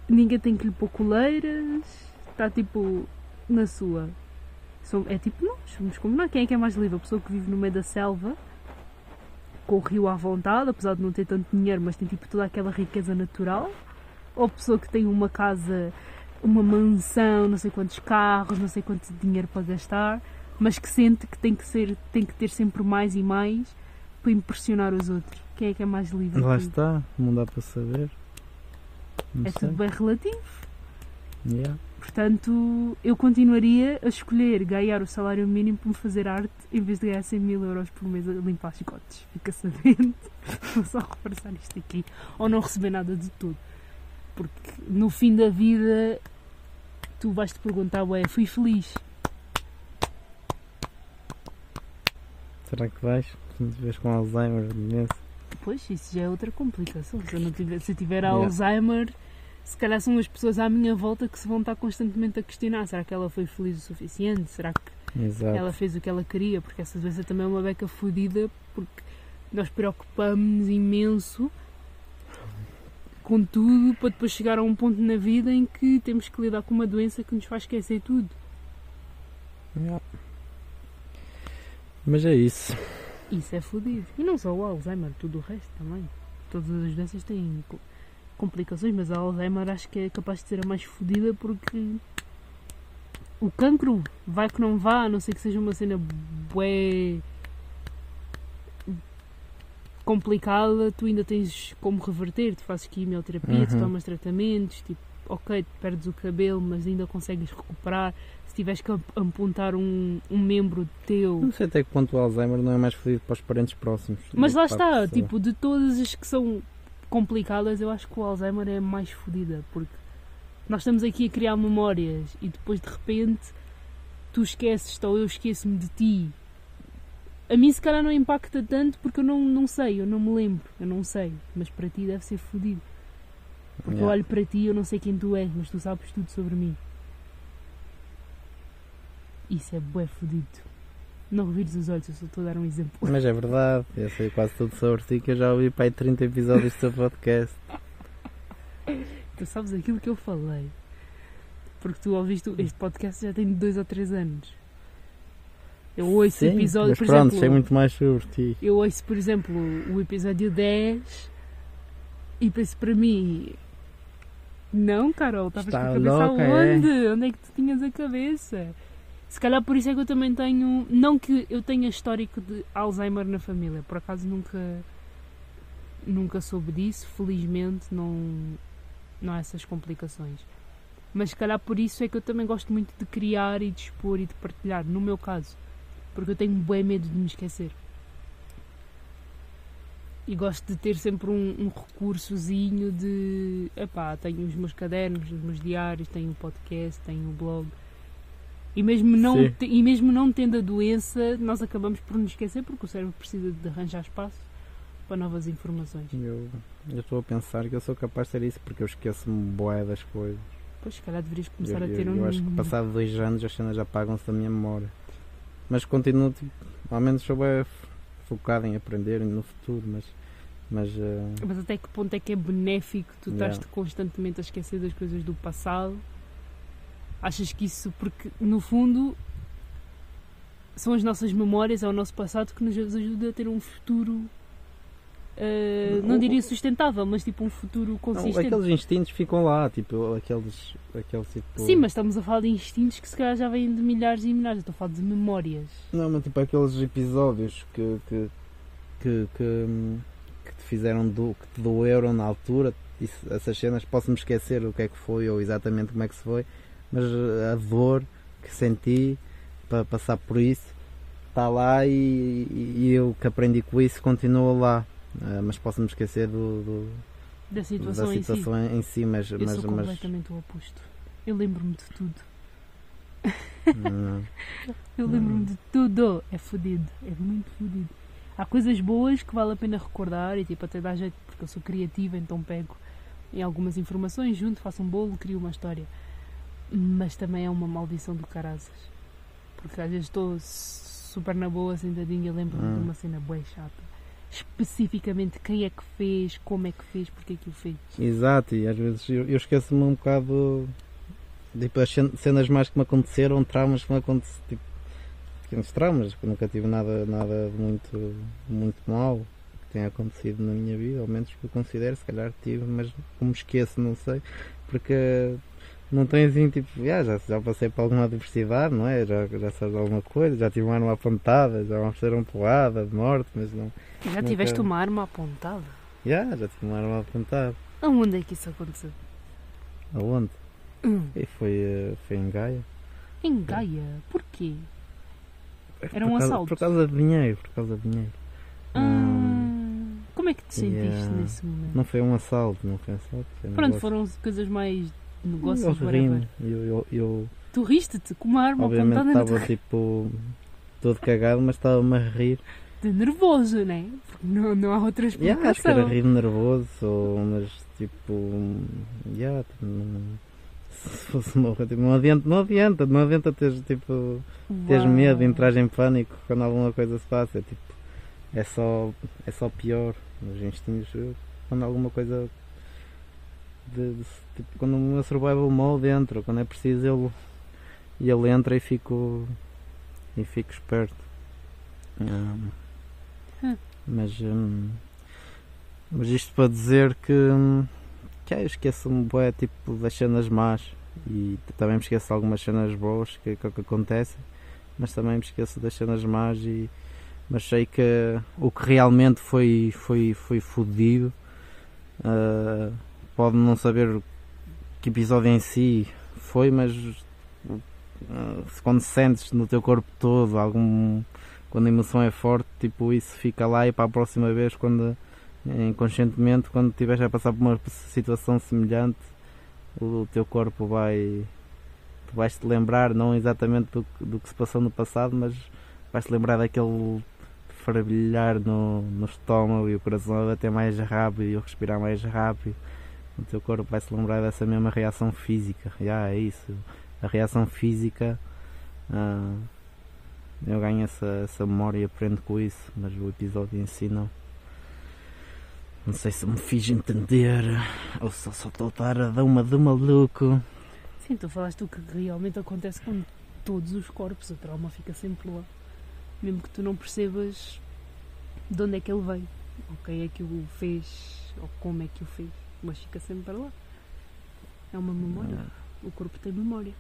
ninguém tem que lhe pôr coleiras, está tipo na sua. É tipo nós, somos como. Quem é que é mais livre? A pessoa que vive no meio da selva, com o rio à vontade, apesar de não ter tanto dinheiro, mas tem tipo toda aquela riqueza natural? Ou a pessoa que tem uma casa, uma mansão, não sei quantos carros, não sei quanto dinheiro para gastar, mas que sente que tem que, ser, tem que ter sempre mais e mais para impressionar os outros? Quem é que é mais livre? Lá está, não dá para saber. Não É sei. tudo bem relativo. Yeah. Portanto, eu continuaria a escolher ganhar o salário mínimo para me fazer arte em vez de ganhar 100 mil euros por mês a limpar chicotes. Fica sabendo. Vou só reforçar isto aqui. Ou não receber nada de tudo. Porque no fim da vida tu vais te perguntar, ué, fui feliz. Será que vais? Se me tiveres com Alzheimer, demência. Pois, isso já é outra complicação. Se eu, não tiver, se eu tiver Yeah. Alzheimer, se calhar são as pessoas à minha volta que se vão estar constantemente a questionar: será que ela foi feliz o suficiente? Será que Exato. ela fez o que ela queria, porque essa doença também é uma beca fodida, porque nós preocupamos-nos imenso com tudo para depois chegar a um ponto na vida em que temos que lidar com uma doença que nos faz esquecer tudo. Yeah. Mas é isso. Isso é fodido. E não só o Alzheimer, tudo o resto também. Todas as doenças têm co- complicações, mas a Alzheimer acho que é capaz de ser a mais fodida porque o cancro, vai que não vá, a não ser que seja uma cena bué complicada, tu ainda tens como reverter, tu fazes quimioterapia, tu Uhum. tomas tratamentos, tipo, ok, perdes o cabelo, mas ainda consegues recuperar. Se tiveres que amp- amputar um, um membro teu, Não sei até que ponto o Alzheimer não é mais fodido para os parentes próximos. mas lá está, tipo, de todas as que são complicadas, eu acho que o Alzheimer é mais fodida, porque nós estamos aqui a criar memórias e depois de repente tu esqueces ou eu esqueço-me de ti A mim se calhar não impacta tanto porque eu não, não sei, eu não me lembro, eu não sei. Mas para ti deve ser fodido. Porque eu Yeah. olho para ti e eu não sei quem tu és, mas tu sabes tudo sobre mim. Isso é bué fodido. Não revires os olhos, eu só estou a dar um exemplo. Mas é verdade, eu sei quase tudo sobre ti que eu já ouvi para aí 30 episódios do teu podcast. Tu sabes aquilo que eu falei. Porque tu ouviste este podcast já tem dois ou três anos. Eu ouço Sim, episódio, mas por pronto, exemplo, sei muito mais sobre ti. eu ouço, por exemplo, o episódio 10 e penso para mim. Não, Carol, estavas com a cabeça louca, é? aonde? Onde é que tu tinhas a cabeça? Se calhar por isso é que eu também tenho. Não que eu tenha histórico de Alzheimer na família, por acaso nunca. Nunca soube disso, felizmente não, não há essas complicações. Mas se calhar por isso é que eu também gosto muito de criar e de expor e de partilhar, no meu caso. Porque eu tenho bem medo de me esquecer. E gosto de ter sempre um, um recursozinho de. Epá, tenho os meus cadernos, os meus diários, tenho o podcast, tenho o blog. E mesmo, não, te- e mesmo não tendo a doença, nós acabamos por nos esquecer porque o cérebro precisa de arranjar espaço para novas informações. Eu eu estou a pensar que eu sou capaz de ser isso porque eu esqueço-me boé das coisas. Pois, se calhar deverias começar eu, a ter um. eu acho que passado dois anos as cenas apagam-se da minha memória. Mas continuo, tipo, ao menos sou bem focado em aprender no futuro, mas. Mas. eh, Mas até que ponto é que é benéfico tu Yeah. estás constantemente a esquecer das coisas do passado? Achas que isso, porque no fundo são as nossas memórias, é o nosso passado que nos ajuda a ter um futuro, eh, não Não, diria sustentável, mas tipo um futuro não, consistente. aqueles instintos ficam lá, tipo, aqueles. aqueles tipo, Sim, mas estamos a falar de instintos que se calhar já vêm de milhares e milhares, eu estou a falar de memórias. Não, mas tipo aqueles episódios que. que. que, que, hum, fizeram do, que te doeram na altura, isso, essas cenas, posso-me esquecer o que é que foi ou exatamente como é que se foi, mas eh, a dor que senti para passar por isso está lá e, e- e eu que aprendi com isso continua lá. Eh, mas posso-me esquecer do, do- Da situação, da em si. situação em si, mas, Eu mas, sou mas completamente o oposto. Eu lembro-me de tudo. Eu lembro-me de tudo. É fodido. É muito fodido. Há coisas boas que vale a pena recordar e tipo até dá jeito porque eu sou criativa, então pego em algumas informações, junto, faço um bolo, crio uma história. Mas também é uma maldição do caraças. Porque às vezes estou super na boa, sentadinha, lembro-me Hum. de uma cena bué chata. Especificamente quem é que fez, como é que fez, porque é que o fez. Exato, e às vezes eu, eu esqueço-me um bocado tipo, as cen- cenas mais que me aconteceram, traumas que me aconteceram, tipo, pequenos traumas, nunca tive nada, nada muito, muito mal que tenha acontecido na minha vida, ao menos que eu considero, se calhar tive, mas como esqueço, não sei, porque não tem assim, tipo, "Ah, já, já passei por alguma adversidade, não é? Já, já sabes alguma coisa, já tive uma arma apontada, já me ofereceram porrada de morte, mas não. Já Nunca- tiveste uma arma apontada? Já, já tive uma arma apontada. Aonde é que isso aconteceu? Aonde? Hum, E foi, eh, foi em Gaia. em Gaia. Porquê? Era um por causa, assalto? Por causa de dinheiro, por causa de dinheiro. Hum, Ah, como é que te sentiste yeah. nesse momento? não foi um assalto, não foi um assalto. Foi um Pronto, negócio. foram coisas mais negócios, eu whatever. Eu, eu, eu Tu riste-te com uma arma obviamente estava tipo todo cagado, mas estava-me a rir. de nervoso, né? Porque não, não há outra Yeah, acho que era explicação. rir nervoso, mas tipo. Yeah, não, se fosse coisa, tipo, não adianta, não adianta, não adianta teres tipo. Teres Uau. medo, entrar em pânico quando alguma coisa se passa. É tipo, é só, é só pior. Os instintos, quando alguma coisa. De, de- tipo, quando o meu survival mode entra, quando é preciso ele. ele entra e fico. e fico esperto. Hum. mas. hum, mas isto para dizer que. hum, que ah, esqueço-me tipo das cenas más. E também me esqueço de algumas cenas boas que, que, que acontecem mas também me esqueço das cenas más e mas sei que o que realmente foi foi foi fodido ah, pode não saber que episódio em si foi mas se quando sentes no teu corpo todo algum quando a emoção é forte tipo isso fica lá e para a próxima vez quando inconscientemente quando estiveres a passar por uma situação semelhante o teu corpo vai tu vais te lembrar não exatamente do, do que se passou no passado mas vais te lembrar daquele fervilhar no, no estômago e o coração a bater mais rápido e eu respirar mais rápido. O teu corpo vai se lembrar dessa mesma reação física. Já é isso. A reação física. ah, eu ganho essa, essa memória e aprendo com isso, mas o episódio em si. Não sei se me fiz entender ou se só estou a estar a dar uma de maluco. Sim, tu falaste o que realmente acontece com todos os corpos. O trauma fica sempre lá. Mesmo que tu não percebas de onde é que ele veio, ou quem é que o fez, ou como é que o fez. Mas fica sempre para lá. É uma memória. O corpo tem memória.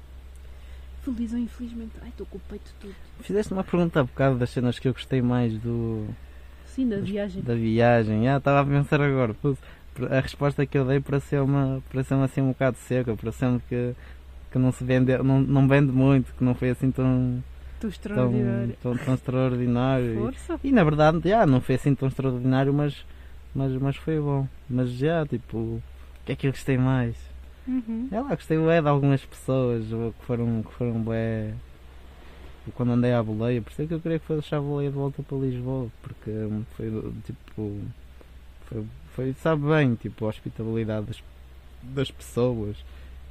Feliz ou infelizmente. Ai, estou com o peito todo. Fizeste uma pergunta há bocado das cenas que eu gostei mais do, Sim, da viagem. da viagem. Ah, estava a pensar agora. A resposta que eu dei pareceu uma, pareceu assim um bocado seca, pareceu-me que, que não se vende, não, não vende muito, que não foi assim tão, tão, extraordinário. tão, tão extraordinário. Força. E, e na verdade, já, não foi assim tão extraordinário, mas, mas, mas foi bom. Mas já, tipo, o que é que eu gostei mais? Uhum. É lá, gostei bué de algumas pessoas que foram, que foram bué. Quando andei à boleia, por isso é que eu queria que fosse a boleia de volta para Lisboa, porque hum, foi tipo. Foi, foi sabe bem, tipo, a hospitabilidade das, das pessoas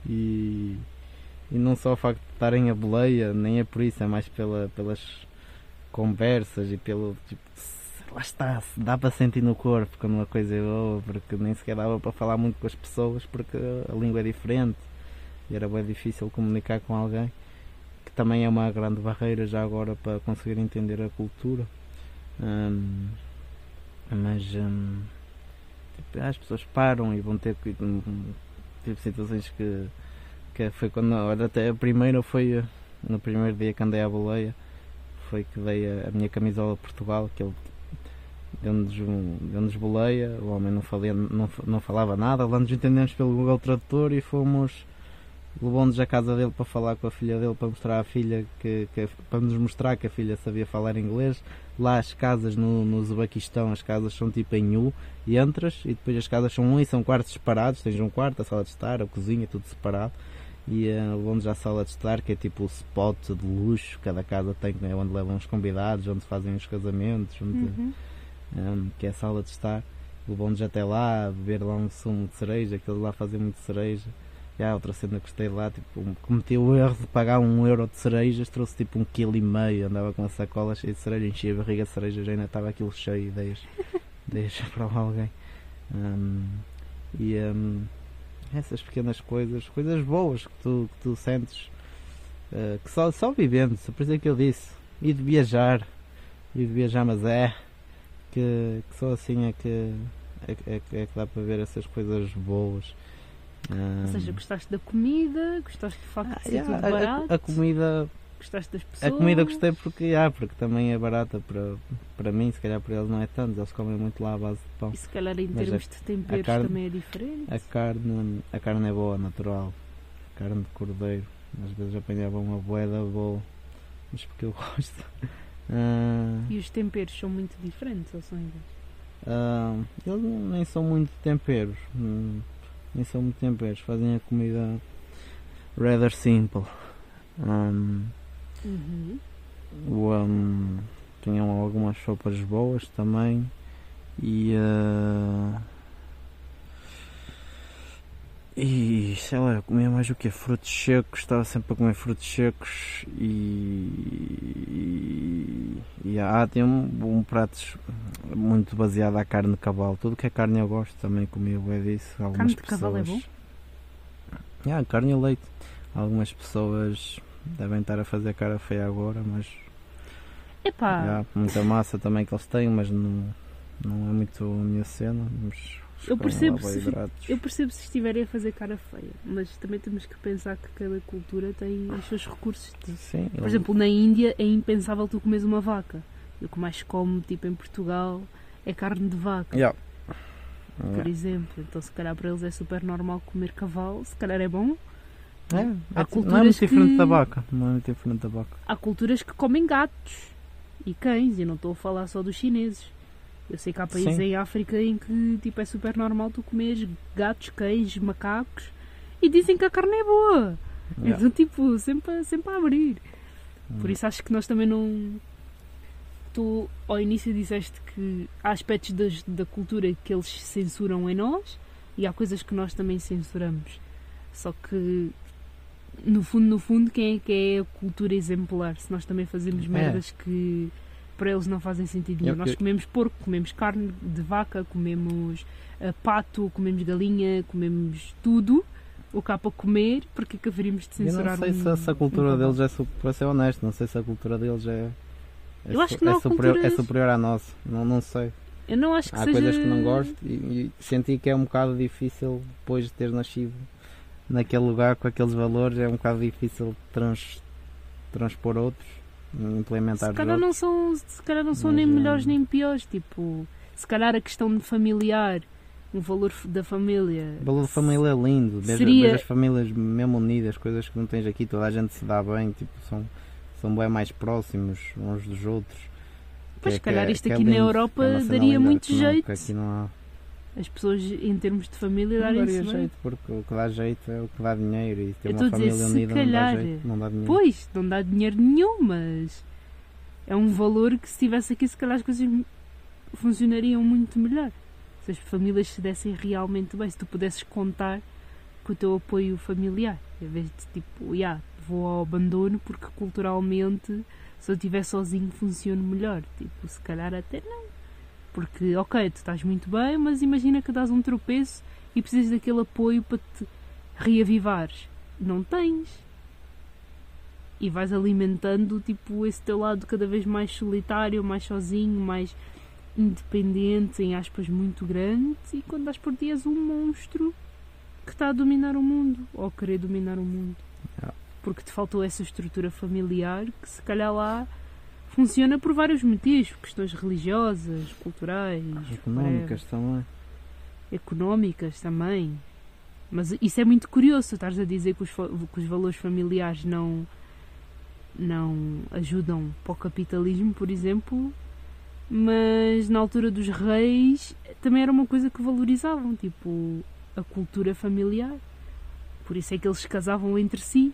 e, e não só o facto de estarem a boleia, nem é por isso, é mais pela, pelas conversas e pelo tipo. Lá está, dá para sentir no corpo quando uma coisa é boa, porque nem sequer dava para falar muito com as pessoas porque a língua é diferente e era bem difícil comunicar com alguém, também é uma grande barreira já agora para conseguir entender a cultura. Hum, mas hum, tipo, as pessoas param e vão ter que hum, tipo situações que, que foi quando olha, até a primeira foi no primeiro dia que andei à boleia foi que dei a, a minha camisola de Portugal que ele deu-nos deu-nos boleia, o homem não, falia, não, não falava nada, lá nos entendemos pelo Google Tradutor e fomos levou-nos à casa dele para falar com a filha dele para mostrar à filha que, que- para nos mostrar que a filha sabia falar inglês lá as casas no, no Uzbequistão as casas são tipo em U e entras e depois as casas são um e são quartos separados tens um quarto, a sala de estar, a cozinha tudo separado e eh, levou-nos à sala de estar que é tipo o spot de luxo cada casa tem é onde levam os convidados onde fazem os casamentos onde, Uhum. um, que é a sala de estar. Levou-nos até lá a beber lá um sumo de cereja, que eles lá fazem muito cereja. Há outra cena que gostei lá, tipo, cometi o erro de pagar um euro de cerejas, trouxe tipo um quilo e meio, andava com a sacola cheia de cereja, enchia a barriga de cereja, já ainda estava aquilo cheio, ideias, ideias para alguém. Um, e um, essas pequenas coisas, coisas boas que tu, que tu sentes, uh, que só, só vivendo, por isso é que eu disse, e de viajar, e de viajar, mas é que, que só assim é que, é, é, que- é que dá para ver essas coisas boas. Um, Ou seja, gostaste da comida, gostaste do facto ah, de ser yeah, tudo a- a, barato, a comida gostaste das a pessoas. comida gostei porque, ah, porque também é barata para, para mim, se calhar para eles não é tanto, eles comem muito lá à base de pão. E se calhar em Mas termos de temperos carne- também é diferente. A carne, a carne é boa, natural. Carne de cordeiro. Às vezes apanhava uma boeda boa. Mas porque eu gosto. Ah, E os temperos são muito diferentes, ou são iguais? ah, eles nem são muito temperos. hum, nem são muito temperos. Fazem a comida rather simple. Um, Uhum. um, tinham algumas sopas boas também. E. ah, E sei lá, eu comia mais o que? Frutos secos, estava sempre a comer frutos secos e. E, e ah, tem um, um prato muito baseado à carne de cavalo. Tudo que é carne eu gosto, também comia bué disso. Algumas Carne de cavalo é pessoas- Ah, carne e leite. Algumas pessoas devem estar a fazer cara feia agora, mas Epá, há muita massa também que eles têm, mas não, não é muito a minha cena. Mas Eu percebo se- eu percebo se estiverem a fazer cara feia, mas também temos que pensar que cada cultura tem os seus recursos. Sim, Por exemplo, na Índia é impensável tu comes uma vaca. E o que mais se come, tipo em Portugal, é carne de vaca, Yeah. por Yeah. exemplo. Então, se calhar para eles é super normal comer cavalo, se calhar é bom. É, Há é, não é culturas muito diferente que- da vaca. Não é muito diferente da vaca. Há culturas que comem gatos e cães, e não estou a falar só dos chineses. Eu sei que há países Sim. em África em que tipo, é super normal tu comeres gatos, cães, macacos e dizem que a carne é boa. Yeah. Então, tipo, sempre, a- sempre a abrir. Por Hum. isso acho que nós também não. tu ao início disseste que há aspectos das, da cultura que eles censuram em nós e há coisas que nós também censuramos. Só que no fundo, no fundo, quem é que é a cultura exemplar? Se nós também fazemos É. merdas que para eles não fazem sentido nenhum. Eu- Nós eu- comemos porco, comemos carne de vaca, comemos ah, pato, comemos galinha, comemos tudo. O que há para comer, porque é que haveríamos de Eu não censurar sei um- se, se a cultura um deles é, para ser honesto, não sei se a cultura deles é. é Eu acho que não é superior, é culturas- superior à nossa. Não, não sei. Eu não acho que Há seja... coisas que não gosto e, e senti que é um bocado difícil depois de ter nascido naquele lugar com aqueles valores, é um bocado difícil trans, transpor outros, implementar Se calhar não são, se calhar não são Mas, nem hum, melhores nem piores. Tipo, se calhar a questão de familiar, um valor da família. O valor de família é lindo, Seria- vejo as famílias mesmo unidas, coisas que não tens aqui, toda a gente se dá bem, tipo, são, são bem mais próximos uns dos outros. Pois, é- se que calhar é- isto é aqui na lindo, Europa é uma cena daria muito não- jeito. que aqui não há. As pessoas, em termos de família, Não darem isso bem. jeito, porque o que dá jeito é o que dá dinheiro e ter Eu uma dizer, família se unida calhar- não dá jeito, não dá dinheiro. Pois, não dá dinheiro nenhum, mas é um valor que se estivesse aqui, se calhar as coisas funcionariam muito melhor. Se as famílias se dessem realmente bem, se tu pudesses contar com o teu apoio familiar, em vez de tipo, yeah, vou ao abandono porque culturalmente se eu estiver sozinho funciona melhor. Tipo, se calhar até não. Porque, ok, tu estás muito bem, mas imagina que dás um tropeço e precisas daquele apoio para te reavivares. Não tens e vais alimentando tipo esse teu lado cada vez mais solitário, mais sozinho, mais independente, em aspas muito grande, e quando das por ti és um monstro que está a dominar o mundo, ou a querer dominar o mundo. Porque te faltou essa estrutura familiar que se calhar lá funciona por vários motivos, questões religiosas, culturais, Económicas também. económicas também. Mas isso é muito curioso, estás a dizer que os, que os valores familiares não, não ajudam para o capitalismo, por exemplo, mas na altura dos reis também era uma coisa que valorizavam, tipo a cultura familiar. Por isso é que eles se casavam entre si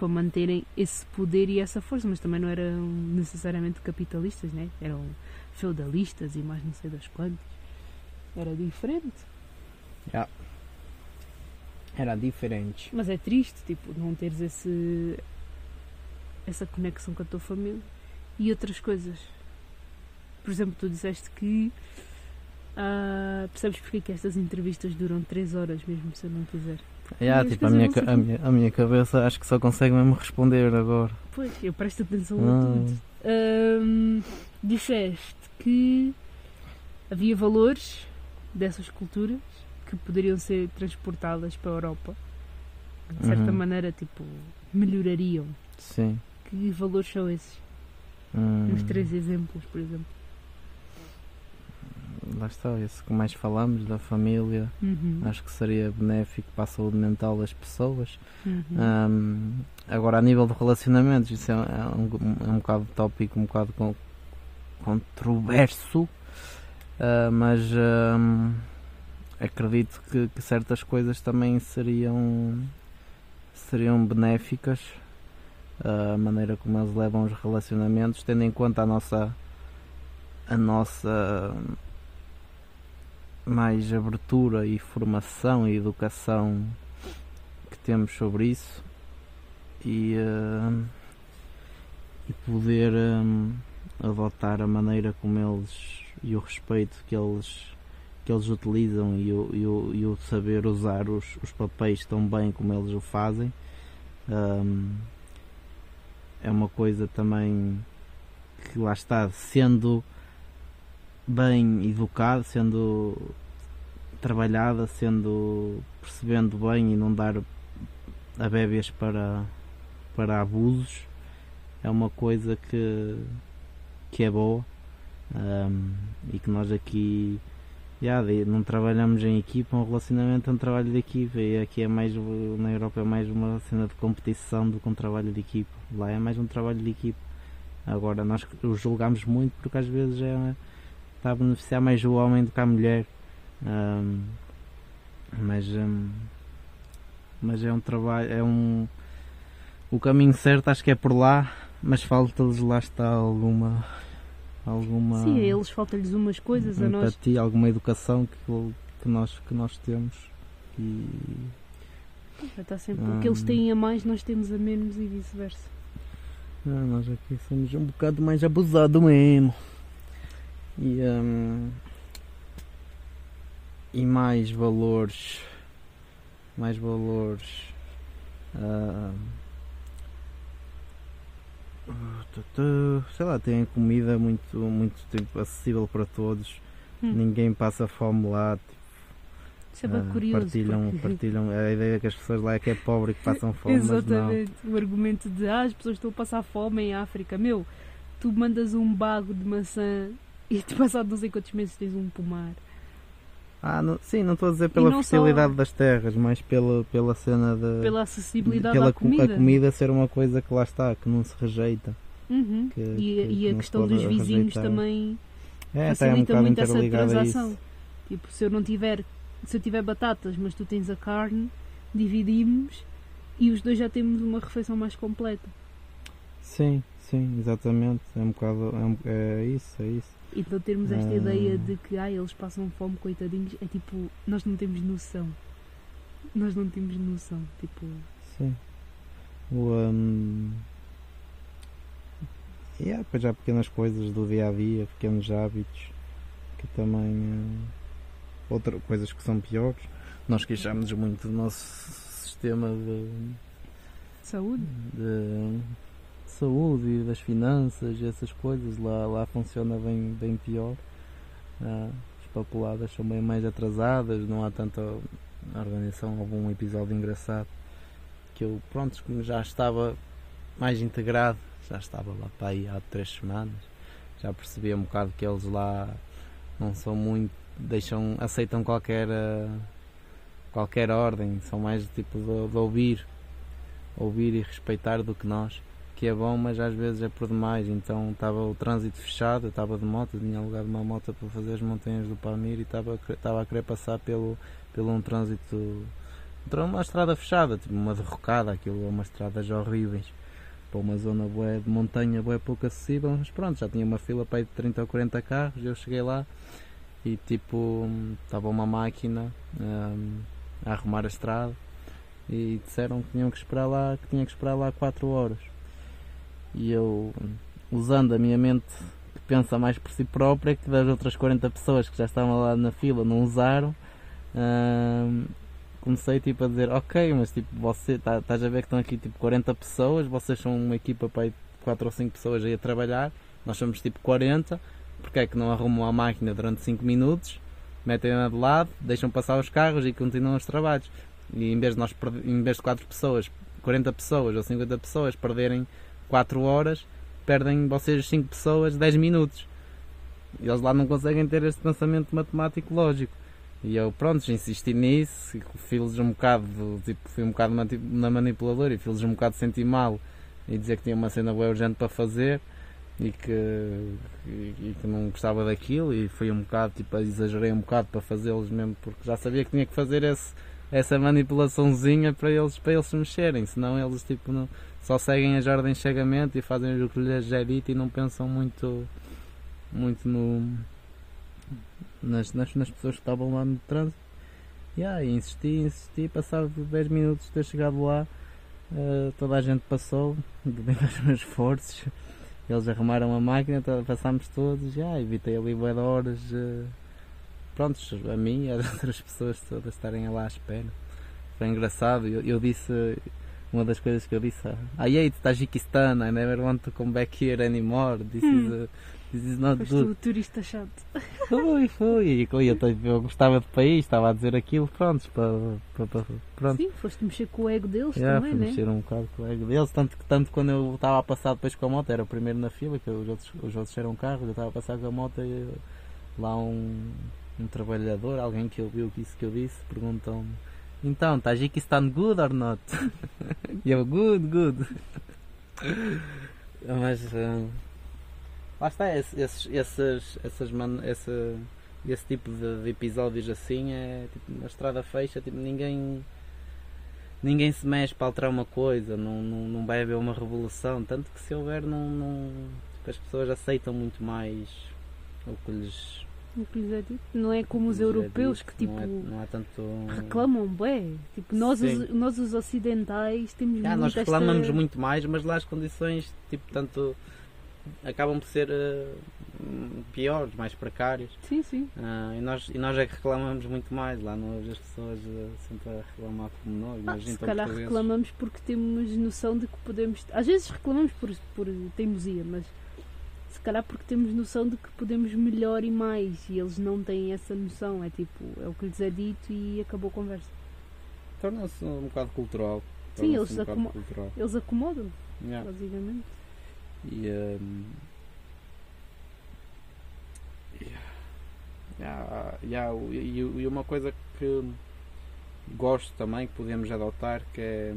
para manterem esse poder e essa força, mas também não eram necessariamente capitalistas, né? eram feudalistas e mais não sei das quantas. Era diferente. Era diferente. Mas é triste, tipo, não teres esse, essa conexão com a tua família e outras coisas. Por exemplo, tu disseste que ah, percebes porque é que estas entrevistas duram 3 horas, mesmo se eu não quiser. Yeah, as tipo, a, minha, a, minha, a minha cabeça acho que só consegue mesmo responder agora. Pois, eu presto atenção a Ah. tudo. Disseste que havia valores dessas culturas que poderiam ser transportadas para a Europa. De certa Uhum. maneira, tipo, melhorariam. Sim. Que valores são esses? Hum, Uns três exemplos, por exemplo. Lá está, esse que mais falamos, da família. Uhum. Acho que seria benéfico para a saúde mental das pessoas. Uhum. Hum, agora, a nível de relacionamentos, isso é, é um, é um bocado tópico, um bocado con- controverso, ah, mas hum, acredito que, que certas coisas também seriam, seriam benéficas. ah, a maneira como eles levam os relacionamentos, tendo em conta a nossa a nossa mais abertura e formação e educação que temos sobre isso e, eh, e poder eh, adotar a maneira como eles e o respeito que eles que eles utilizam e o, e o, e o saber usar os, os papéis tão bem como eles o fazem Ahm, é uma coisa também que lá está sendo bem educado, sendo trabalhada, sendo percebendo bem e não dar a bébias para, para abusos, é uma coisa que, que é boa um, e que nós aqui não trabalhamos em equipa, um relacionamento é um trabalho de equipa e aqui é mais na Europa é mais uma cena de competição do que um trabalho de equipa. Lá é mais um trabalho de equipa. Agora nós o julgamos muito porque às vezes é, está a beneficiar mais o homem do que a mulher. Ahm, mas, ahm, mas é um trabalho, é um o caminho certo acho que é por lá, mas falta-lhes lá está alguma alguma Sim, a eles falta-lhes umas coisas, a nós. empatia, alguma educação que, que, nós, que nós temos. E Está sempre. O que eles têm a mais, nós temos a menos e vice-versa. ah, nós aqui somos um bocado mais abusados mesmo. E, hum, e mais valores. Mais valores. tu- sei lá, têm comida muito, muito tipo, acessível para todos. Hum. Ninguém passa fome lá. tipo, Isso é bem curioso. partilham, porque- partilham a ideia que as pessoas lá é que é pobre e que passam fome, mas não. Exatamente. O argumento de ah, as pessoas estão a passar fome em África. Meu, tu mandas um bago de maçã e tu passado não sei quantos meses tens um pomar. Ah, não- sim, não estou a dizer pela não só- fertilidade das terras, mas pela, pela cena de. Pela acessibilidade pela à comida. a comida ser uma coisa que lá está, que não se rejeita. Uhum. que- e, que- e que a questão dos vizinhos rejeitar. também É, um facilita muito essa transação. Tipo, se eu não tiver, se eu tiver batatas, mas tu tens a carne, dividimos e os dois já temos uma refeição mais completa. Sim, sim, exatamente. É um bocado. É, um- é isso, é isso. Então termos esta Ah. ideia de que ah, eles passam fome, coitadinhos, é tipo, nós não temos noção. Nós não temos noção. Tipo, Sim. O, hum, e há pequenas coisas do dia a dia, pequenos hábitos que também. hum, outra, coisas que são piores. Nós queixamos muito do nosso sistema de, saúde. de saúde e das finanças e essas coisas. Lá, lá funciona bem, bem pior. Ah, as papeladas são bem mais atrasadas, não há tanta organização. Houve um episódio engraçado que eu, pronto, como já estava mais integrado, já estava lá para aí há três semanas, já percebi um bocado que eles lá não são muito, deixam, aceitam qualquer, ah, qualquer ordem, são mais tipo de, de ouvir, ouvir e respeitar do que nós, que é bom, mas às vezes é por demais. Então estava o trânsito fechado, estava de moto, tinha alugado uma moto para fazer as montanhas do Palmir e estava, estava a querer passar pelo, pelo um trânsito, uma estrada fechada, tipo uma derrocada, aquilo é umas estradas horríveis. Para uma zona bué de montanha, bué pouco acessível, mas pronto, já tinha uma fila para aí de 30 ou 40 carros, eu cheguei lá e tipo, estava uma máquina hum, a arrumar a estrada e disseram que tinham que esperar lá, que tinha que esperar lá 4 horas. E eu, usando a minha mente que pensa mais por si própria, que das outras 40 pessoas que já estavam lá na fila não usaram, comecei tipo a dizer, ok, mas tipo, você tá- estás a ver que estão aqui tipo 40 pessoas, vocês são uma equipa para aí 4 ou 5 pessoas aí a trabalhar, nós somos tipo 40, porque é que não arrumam a máquina durante 5 minutos, metem-na de lado, deixam passar os carros e continuam os trabalhos. E em vez de nós em vez de 4 pessoas, 40 pessoas ou 50 pessoas perderem 4 horas, perdem vocês 5 pessoas 10 minutos. E eles lá não conseguem ter este pensamento matemático lógico. E eu, pronto, insisti nisso, fiz-lhes um bocado, tipo, fui um bocado na manipuladora e fiz-lhes um bocado sentir mal e dizer que tinha uma cena bem urgente para fazer e que, e que não gostava daquilo e fui um bocado, tipo, exagerei um bocado para fazê-los mesmo porque já sabia que tinha que fazer esse, essa manipulaçãozinha para eles, para eles se mexerem, senão eles tipo não, só seguem as ordens cegamente e fazem o que lhes é dito e não pensam muito muito no nas, nas, nas pessoas que estavam lá no trânsito. E aí insisti, insisti, passado 10 minutos de ter chegado lá eh, toda a gente passou devido aos meus esforços. Eles arrumaram a máquina, passámos todos e ah, evitei ali bué horas eh, prontos, a mim e às outras pessoas todas estarem lá à espera. Foi engraçado, eu, eu disse uma das coisas que eu disse ah, I hate Tajikistan, I never want to come back here anymore this, is, Hum. uh, this is not Foste good o turista chato. foi, foi, e eu, eu, eu gostava do país, estava a dizer aquilo, pronto, para, para, pronto. Sim, foste mexer com o ego deles Yeah, também, né? mexer um bocado com o ego deles, tanto que tanto quando eu estava a passar depois com a moto, era o primeiro na fila, que os outros, os outros eram carros, eu estava a passar com a moto e lá um, um trabalhador, alguém que ouviu isso que eu disse, perguntam-me então, Tajikistan good or not? e eu, good, good. Mas ah, lá está, esse- esses, esses, essas man, esse, esse tipo de, de episódios assim é tipo, estrada fecha, tipo, ninguém ninguém se mexe para alterar uma coisa, não, não, não vai haver uma revolução, tanto que se houver não, não, que as pessoas aceitam muito mais o que lhes É. Não é como os é europeus que tipo não, é, não tanto reclamam bem. Tipo, nós os, nós os ocidentais temos Ah, nós esta- reclamamos muito mais, mas lá as condições, tipo, tanto acabam por ser hum, piores, mais precárias. Sim, sim. Ah, e, nós, e nós é que reclamamos muito mais. Lá nós, as pessoas eh, sempre a reclamar como nós. Ah, se calhar reclamamos porque temos noção de que podemos. Às vezes reclamamos por, por teimosia, mas se calhar porque temos noção de que podemos melhor e mais. E eles não têm essa noção. É tipo, é o que lhes é dito e acabou a conversa. Torna-se um bocado cultural. Sim, eles um acomo- cultural. Eles acomodam, Yeah. basicamente. E, hum, yeah, yeah, e, e uma coisa que gosto também, que podemos adotar, que é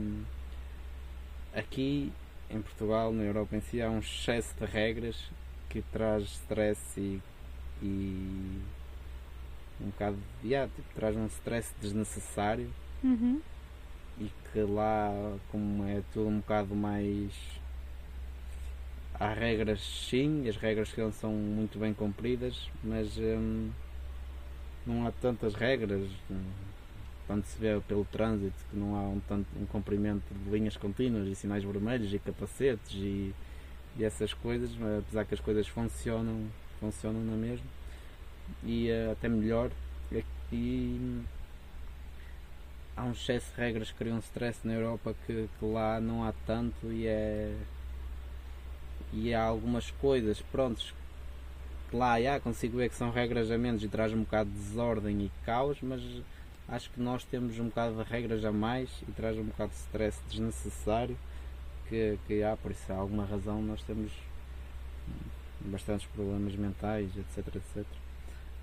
aqui em Portugal, na Europa em si, há um excesso de regras que traz stress e, e um bocado, yeah, tipo, traz um stress desnecessário Uhum. e que lá como é tudo um bocado mais há regras sim, as regras que são muito bem cumpridas, mas hum, não há tantas regras, tanto se vê pelo trânsito que não há um, tanto, um cumprimento de linhas contínuas e sinais vermelhos e capacetes e, e essas coisas, apesar que as coisas funcionam, funcionam na mesma e eh, até melhor e há um excesso de regras que criam stress na Europa que, que lá não há tanto e é e há algumas coisas prontos que lá já consigo ver que são regras a menos e traz um bocado de desordem e caos mas acho que nós temos um bocado de regras a mais e traz um bocado de stress desnecessário que, que há, por isso há alguma razão nós temos bastantes problemas mentais etc etc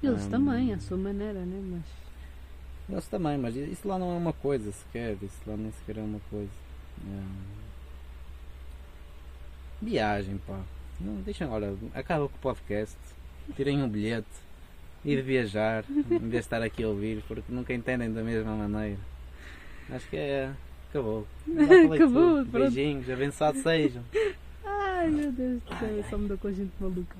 Eles Hum. também, à sua maneira, né? Mas Eles também, mas isso lá não é uma coisa sequer, isso lá nem sequer é uma coisa. É... Viagem, pá. Não, deixem, olha, acaba com o podcast, tirem um bilhete de viajar, em vez de estar aqui a ouvir, porque nunca entendem da mesma maneira. Acho que é. Acabou. Acabou, tudo. Beijinhos, abençoados sejam. Ai meu Deus do céu, só me dou com gente maluca.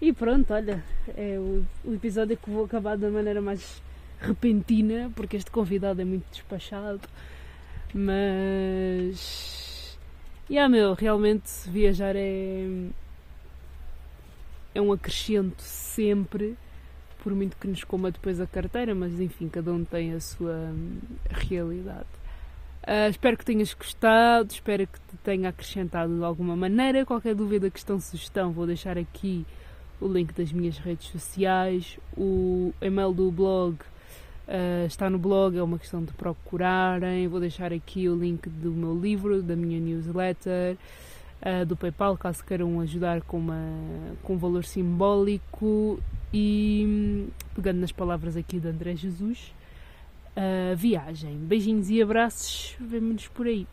E pronto, olha, é o, o episódio que vou acabar da maneira mais repentina, porque este convidado é muito despachado. Mas. Yeah, meu, realmente viajar é. É um acrescento sempre, por muito que nos coma depois a carteira, mas enfim, cada um tem a sua hum, realidade. Ah, espero que tenhas gostado, espero que te tenha acrescentado de alguma maneira. Qualquer dúvida, questão, sugestão, vou deixar aqui o link das minhas redes sociais. O e-mail do blog ah, está no blog, é uma questão de procurarem. Vou deixar aqui o link do meu livro, da minha newsletter, ah, do PayPal, caso queiram ajudar com, uma, com um valor simbólico. E hum, pegando nas palavras aqui de André Jesus viagem. Beijinhos e abraços, vemo-nos por aí.